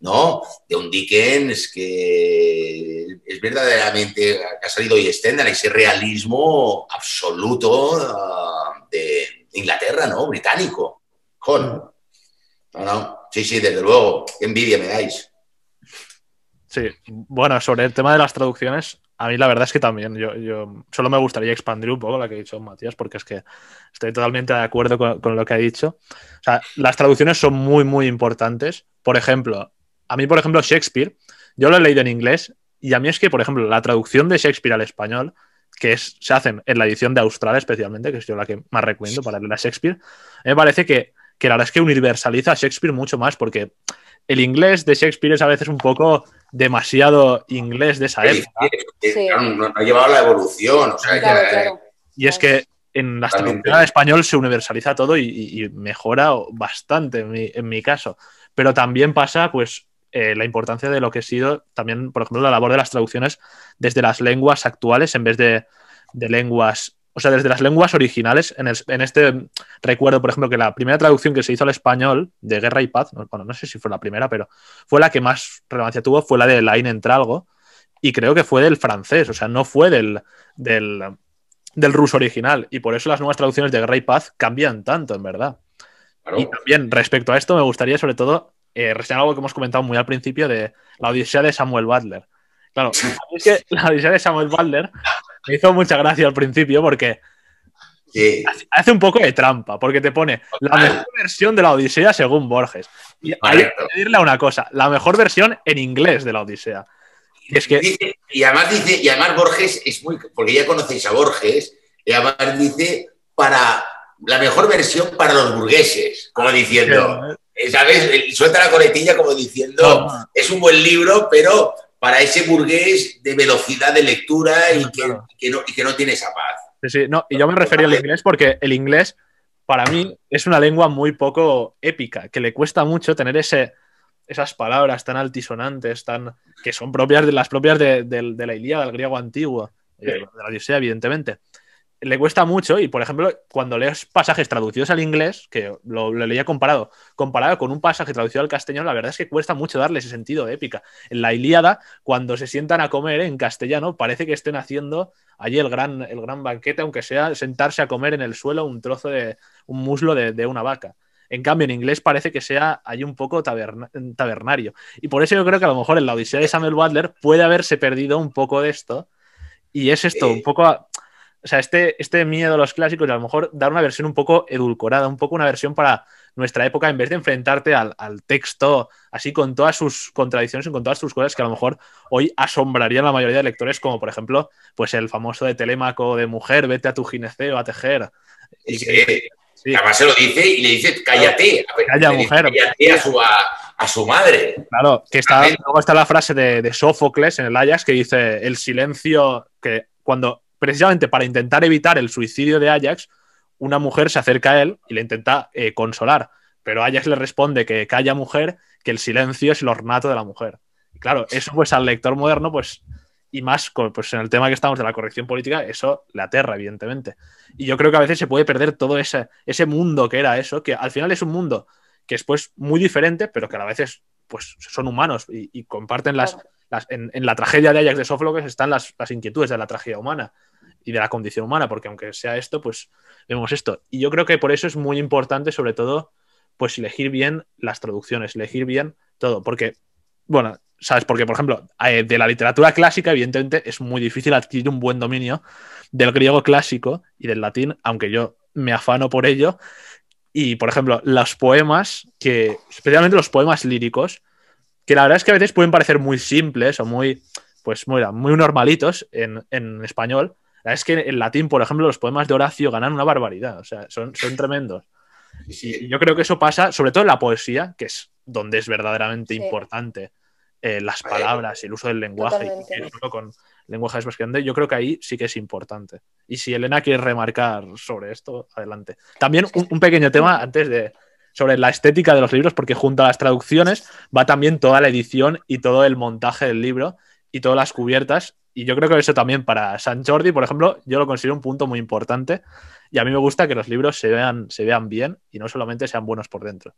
¿no? De un Dickens que es verdaderamente, ha salido y extenda ese realismo absoluto ah, de Inglaterra, ¿no? Británico. Con, no, no. Sí, sí, desde luego. Qué envidia me dais. Sí, bueno, sobre el tema de las traducciones, a mí la verdad es que también, yo, yo solo me gustaría expandir un poco lo que ha dicho Matías, porque es que estoy totalmente de acuerdo con, lo que ha dicho. O sea, las traducciones son muy, muy importantes. Por ejemplo, a mí, por ejemplo, Shakespeare, yo lo he leído en inglés y a mí es que, por ejemplo, la traducción de Shakespeare al español, que es, se hacen en la edición de Austral especialmente, que es yo la que más recomiendo para leer a Shakespeare, me parece que que la verdad es que universaliza a Shakespeare mucho más, porque el inglés de Shakespeare es a veces un poco demasiado inglés de esa época. No, ha llevado la evolución. Y es que en la traducción al español se universaliza todo y, mejora bastante en mi, caso. Pero también pasa, pues, eh, la importancia de lo que ha sido también, por ejemplo, la labor de las traducciones desde las lenguas actuales en vez de, de lenguas o sea, desde las lenguas originales, en, este recuerdo, por ejemplo, que la primera traducción que se hizo al español de Guerra y Paz, bueno, no sé si fue la primera, pero fue la que más relevancia tuvo, fue la de Lain Entralgo, y creo que fue del francés, o sea, no fue del, del, ruso original, y por eso las nuevas traducciones de Guerra y Paz cambian tanto, en verdad. Y también, respecto a esto, me gustaría sobre todo eh, algo que hemos comentado muy al principio de la Odisea de Samuel Butler. Claro, es que la Odisea de Samuel Butler me hizo mucha gracia al principio porque Sí. hace un poco de trampa, porque te pone la mejor versión de la Odisea según Borges. Y hay que pedirle una cosa, la mejor versión en inglés de la Odisea. Y es que, Dice- y además dice, y además Borges es muy, porque ya conocéis a Borges, y además dice para la mejor versión para los burgueses, como diciendo, ¿sabes? Y Suelta la coletilla como diciendo, No. es un buen libro, pero para ese burgués de velocidad de lectura y que, Claro. y que no, y que no tiene esa paz. Sí, sí, no, y yo me refería al inglés porque el inglés, para mí, es una lengua muy poco épica, que le cuesta mucho tener ese, esas palabras tan altisonantes, tan, que son propias de las propias de, de- de la Ilíada, del griego antiguo, de, de la Odisea, evidentemente. Le cuesta mucho, y por ejemplo, cuando lees pasajes traducidos al inglés, que lo, lo leía comparado, comparado con un pasaje traducido al castellano, la verdad es que cuesta mucho darle ese sentido de épica. En la Ilíada, cuando se sientan a comer en castellano, parece que estén haciendo allí el gran, el gran banquete, aunque sea sentarse a comer en el suelo un trozo de un muslo de, de una vaca. En cambio, en inglés parece que sea allí un poco taberna- tabernario. Y por eso yo creo que a lo mejor en la Odisea de Samuel Butler puede haberse perdido un poco de esto. Y es esto, Sí. un poco. O sea, este, este miedo a los clásicos, y a lo mejor dar una versión un poco edulcorada, un poco una versión para nuestra época, en vez de enfrentarte al, al texto así con todas sus contradicciones y con todas sus cosas que a lo mejor hoy asombrarían a la mayoría de lectores, como por ejemplo, pues el famoso de Telémaco de mujer, vete a tu gineceo a tejer. Y que- Sí. Además se lo dice y le dice, cállate. A ver, Calla, le dice, mujer. Cállate a su, a, a su madre. Claro, que está, luego está la frase de, de Sófocles en el Ajax que dice el silencio, que cuando precisamente para intentar evitar el suicidio de Ajax, una mujer se acerca a él y le intenta eh, consolar, pero Ajax le responde que calla mujer, que el silencio es el ornato de la mujer. Y claro, eso pues al lector moderno, pues, y más pues, en el tema que estamos de la corrección política, eso le aterra, evidentemente. Y yo creo que a veces se puede perder todo ese, ese mundo que era eso, que al final es un mundo que es pues muy diferente, pero que a la vez es, pues, son humanos y, y comparten las, Claro. las- en, en la tragedia de Ajax de Sófocles están las, las inquietudes de la tragedia humana y de la condición humana, porque aunque sea esto, pues vemos esto. Y yo creo que por eso es muy importante, sobre todo, pues elegir bien las traducciones, elegir bien todo, porque, bueno, ¿sabes? Porque, por ejemplo, eh, de la literatura clásica, evidentemente, es muy difícil adquirir un buen dominio del griego clásico y del latín, aunque yo me afano por ello. Y, por ejemplo, los poemas, que, especialmente los poemas líricos, que la verdad es que a veces pueden parecer muy simples o muy, pues, muy, muy normalitos en, en español. La verdad es que en latín, por ejemplo, los poemas de Horacio ganan una barbaridad, o sea, son, son tremendos. Y yo creo que eso pasa, sobre todo en la poesía, que es donde es verdaderamente Sí. importante eh, las palabras y el uso del lenguaje, y Totalmente. con lenguaje grande, yo creo que ahí sí que es importante. Y si Elena quiere remarcar sobre esto, adelante. También un, un pequeño tema antes de sobre la estética de los libros, porque junto a las traducciones va también toda la edición y todo el montaje del libro y todas las cubiertas. Y yo creo que eso también para San Jordi, por ejemplo, yo lo considero un punto muy importante. Y a mí me gusta que los libros se vean, se vean bien y no solamente sean buenos por dentro.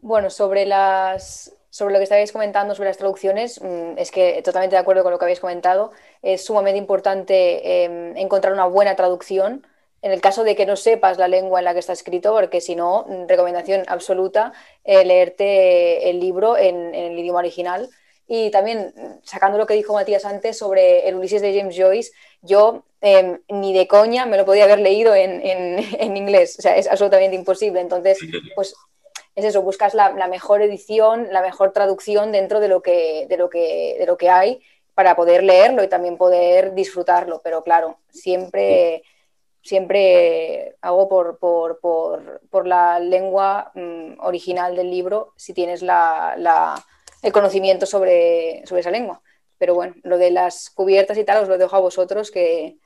Bueno, sobre las sobre lo que estabais comentando sobre las traducciones, mm, es que totalmente de acuerdo con lo que habéis comentado. Es sumamente importante eh, encontrar una buena traducción en el caso de que no sepas la lengua en la que está escrito, porque si no, mm, recomendación absoluta, eh, leerte el libro en, en el idioma original. Y también, mm, sacando lo que dijo Matías antes sobre el Ulises de James Joyce, yo eh, ni de coña me lo podía haber leído en, en, en inglés, o sea, es absolutamente imposible. Entonces, pues es eso, buscas la, la, mejor edición, la mejor traducción dentro de lo, que, de, lo que, de lo que hay para poder leerlo y también poder disfrutarlo. Pero claro, siempre, siempre hago por, por, por, por la lengua mmm, original del libro si tienes la, la, el conocimiento sobre, sobre esa lengua. Pero bueno, lo de las cubiertas y tal os lo dejo a vosotros que,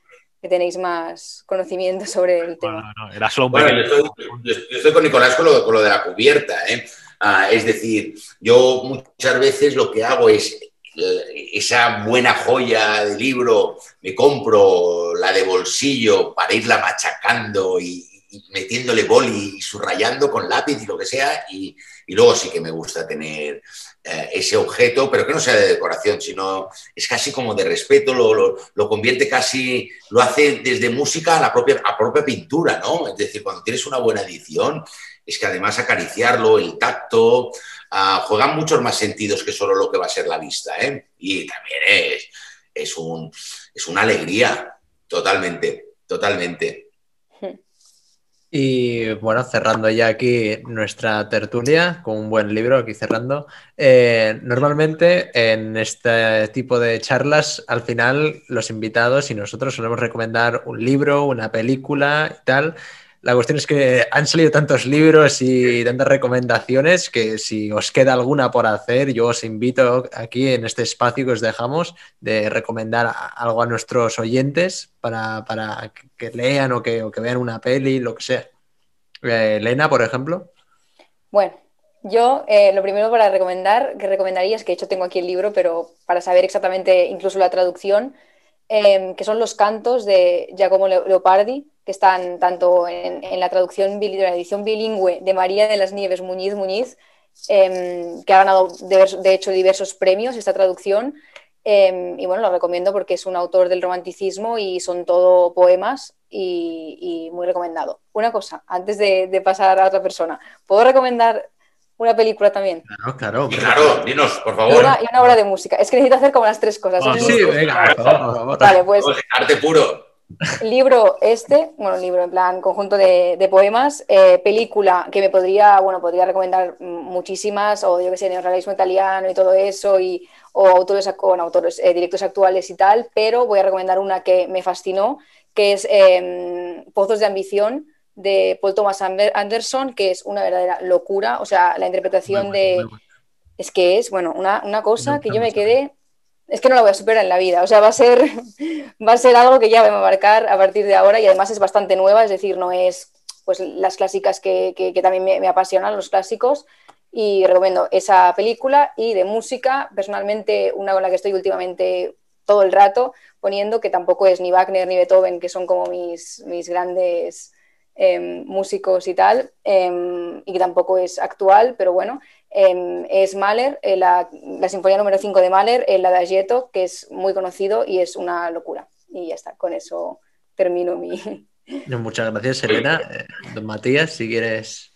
que tenéis más conocimiento sobre el tema. No, no, era solo un bueno, yo, estoy, yo, estoy, con Nicolás con lo, con lo de la cubierta. ¿eh? Ah, es decir, yo muchas veces lo que hago es esa buena joya de libro, me compro la de bolsillo para irla machacando y, y metiéndole boli y subrayando con lápiz y lo que sea, y, y luego sí que me gusta tener eh, ese objeto, pero que no sea de decoración, sino es casi como de respeto, lo, lo- convierte casi, lo hace desde música a la propia, a propia pintura, ¿no? Es decir, cuando tienes una buena edición, es que además acariciarlo, el tacto, ah, juegan muchos más sentidos que solo lo que va a ser la vista, ¿eh? Y también es, es, un, es una alegría, totalmente, totalmente. Y bueno, cerrando ya aquí nuestra tertulia con un buen libro, aquí cerrando. eh, normalmente en este tipo de charlas, al final los invitados y nosotros solemos recomendar un libro, una película y tal. La cuestión es que han salido tantos libros y tantas recomendaciones que si os queda alguna por hacer, yo os invito aquí en este espacio que os dejamos de recomendar algo a nuestros oyentes para, para que lean o que, vean una peli, lo que sea. Eh, Elena, por ejemplo. Bueno, yo eh, lo primero para recomendar, que recomendaría es que de hecho tengo aquí el libro, pero para saber exactamente incluso la traducción, eh, que son los cantos de Giacomo Le- Leopardi, que están tanto en, en la traducción, la edición bilingüe de María de las Nieves Muñiz Muñiz, eh, que ha ganado de, de hecho diversos premios esta traducción. Eh, y bueno, lo recomiendo porque es un autor del romanticismo y son todo poemas y, y muy recomendado. Una cosa, antes de, de pasar a otra persona, ¿puedo recomendar una película también? Claro, claro. Y claro, dinos, por Y favor. una, y una obra de música. Es que necesito hacer como las tres cosas. El sí, venga, por favor, por favor. Vale, pues Arte puro. Libro este, bueno, libro en plan conjunto de, de poemas, eh, película que me podría, bueno, podría recomendar muchísimas, o yo que sé, neorrealismo italiano y todo eso, y, o autores, bueno, autores, eh, directos actuales y tal, pero voy a recomendar una que me fascinó, que es eh, Pozos de Ambición de Paul Thomas Anderson, que es una verdadera locura, o sea, la interpretación de... Es que es, bueno, una, una cosa que yo me quedé, es que no la voy a superar en la vida, o sea, va a ser, va a ser algo que ya va a marcar a partir de ahora y además es bastante nueva, es decir, no es pues las clásicas que, que- también me, apasionan, los clásicos, y recomiendo esa película y de música, personalmente una con la que estoy últimamente todo el rato poniendo, que tampoco es ni Wagner ni Beethoven, que son como mis, mis grandes em, músicos y tal, em, y que tampoco es actual, pero bueno, es Mahler, eh, la, la sinfonía número 5 de Mahler, el Adagietto, que es muy conocido y es una locura. Y ya está, con eso termino mi... Muchas gracias, Elena. Eh, Don Matías, si quieres.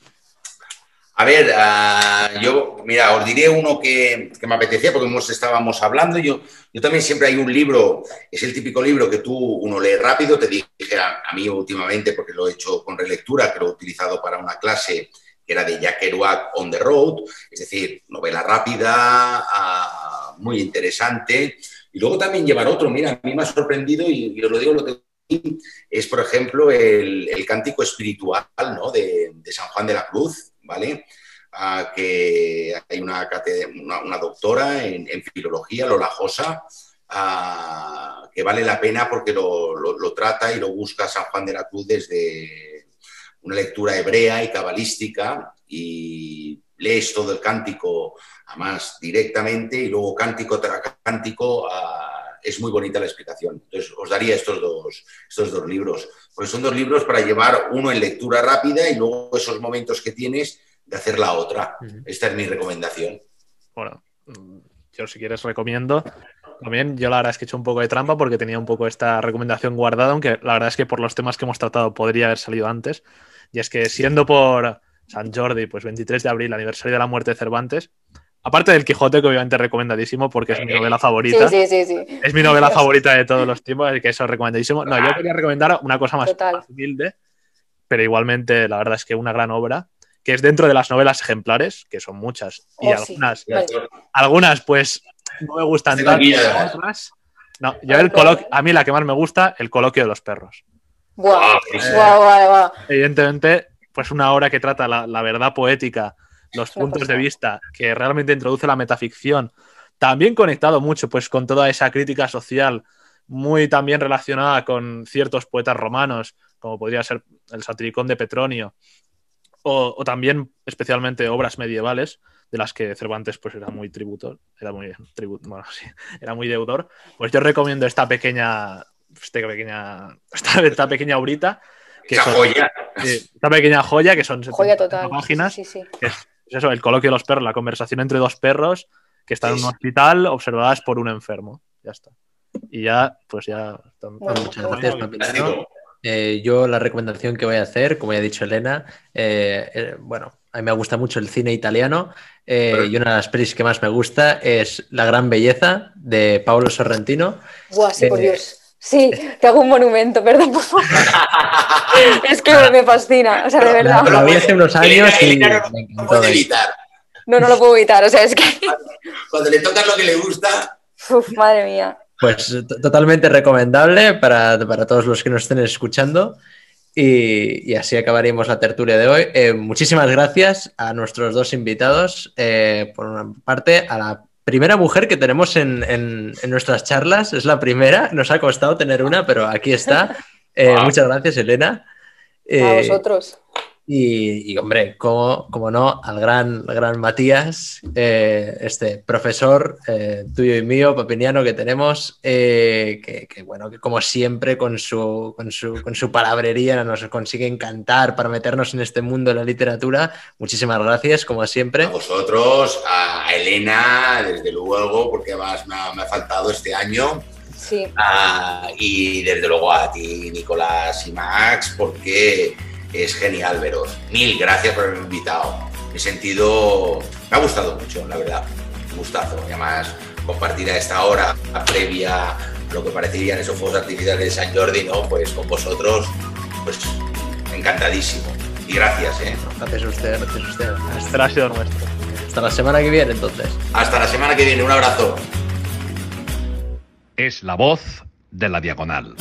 A ver, ah, yo, mira, os diré uno que, que me apetecía porque hemos, estábamos hablando. Yo, yo también siempre hay un libro, es el típico libro que tú uno lee rápido. Te dije a, a mí últimamente, porque lo he hecho con relectura, que lo he utilizado para una clase era de Jack Kerouac on the road, es decir, novela rápida, ah, muy interesante. Y luego también llevar otro, mira, a mí me ha sorprendido y, lo digo, lo tengo es por ejemplo el, cántico espiritual ¿no? de, San Juan de la Cruz, ¿vale? Ah, que hay una, doctora en, filología, Lola Josa, ah, que vale la pena porque lo trata y lo busca San Juan de la Cruz desde una lectura hebrea y cabalística y lees todo el cántico además directamente y luego cántico tras cántico es muy bonita la explicación. Entonces os daría estos dos, estos dos libros, porque son dos libros para llevar uno en lectura rápida y luego esos momentos que tienes de hacer la otra. Ujú. Esta es mi recomendación. Bueno, yo si quieres recomiendo. También yo la verdad es que he hecho un poco de trampa porque tenía un poco esta recomendación guardada, aunque la verdad es que por los temas que hemos tratado podría haber salido antes. Y es que siendo por San Jordi, pues 23 de abril, aniversario de la muerte de Cervantes, aparte del Quijote, que obviamente recomendadísimo porque es mi novela favorita, Sí, sí, sí, sí. es mi novela favorita de todos los tiempos, así que eso es recomendadísimo. No, yo quería recomendar una cosa más, humilde, pero igualmente la verdad es que una gran obra, que es dentro de las novelas ejemplares, que son muchas, y Oh, sí. algunas, Vale. algunas pues no me gustan tanto, otras- No, yo el coloquio, a mí la que más me gusta, el coloquio de los perros. Buah, Ah, buah. Evidentemente, pues una obra que trata la, la verdad poética, los puntos de vista, que realmente introduce la metaficción, también conectado mucho pues con toda esa crítica social, muy también relacionada con ciertos poetas romanos, como podría ser el satiricón de Petronio, o, o también especialmente obras medievales, de las que Cervantes pues era muy tributor, era muy tribu- bueno, sí, era muy deudor. Pues yo recomiendo esta pequeña, esta pequeña, esta, esta pequeña obrita, que Esa son- joya. Esta pequeña joya que son Joya 70 total. páginas. Sí, sí, sí. Es eso, el coloquio de los perros, la conversación entre dos perros, que están en un hospital observadas por un enfermo. Ya está. Y ya, pues ya. Bueno, Muchas gracias. Fantástico. Eh, yo la recomendación que voy a hacer, como ya ha dicho Elena, eh, eh, bueno, a mí me gusta mucho el cine italiano eh, Pero- y una de las pelis que más me gusta es La Gran Belleza de Paolo Sorrentino. Buah, sí, por Eh, Dios. Sí, te hago un monumento, perdón, por favor. es que me fascina, o sea, de verdad. la vi hace unos años y me encantó. No, no lo puedo evitar, o sea, es que. Cuando le tocas lo que le gusta, Uf, madre mía. Pues totalmente recomendable para, para todos los que nos estén escuchando. Y, y así acabaríamos la tertulia de hoy. Eh, muchísimas gracias a nuestros dos invitados. eh, por una parte, a la primera mujer que tenemos en, en- en nuestras charlas. Es la primera. Nos ha costado tener una, pero aquí está. Eh, Wow. Muchas gracias, Elena. A Eh, vosotros. Y, y, hombre, como, como no, al gran, gran Matías, eh, este profesor eh, tuyo y mío, Papiniano, que tenemos, eh, que, que, bueno, que como siempre con su, con, su, con su palabrería nos consigue encantar para meternos en este mundo de la literatura. Muchísimas gracias, como siempre. a vosotros, a Elena, desde luego, porque además me ha, me ha faltado este año. Sí. Ah, y desde luego a ti, Nicolás y Max, porque es genial veros. Mil gracias por haberme invitado. Me he sentido. Me ha gustado mucho, la verdad. Un gustazo. Y además, compartir a esta hora previa a lo que parecerían esos fuegos artificiales de San Jordi, ¿no? Pues con vosotros, pues encantadísimo. Y gracias, ¿eh? Gracias a usted, gracias a usted. Este ha sido nuestro. Hasta la semana que viene, entonces. Hasta la semana que viene. Un abrazo. Es la voz de la diagonal.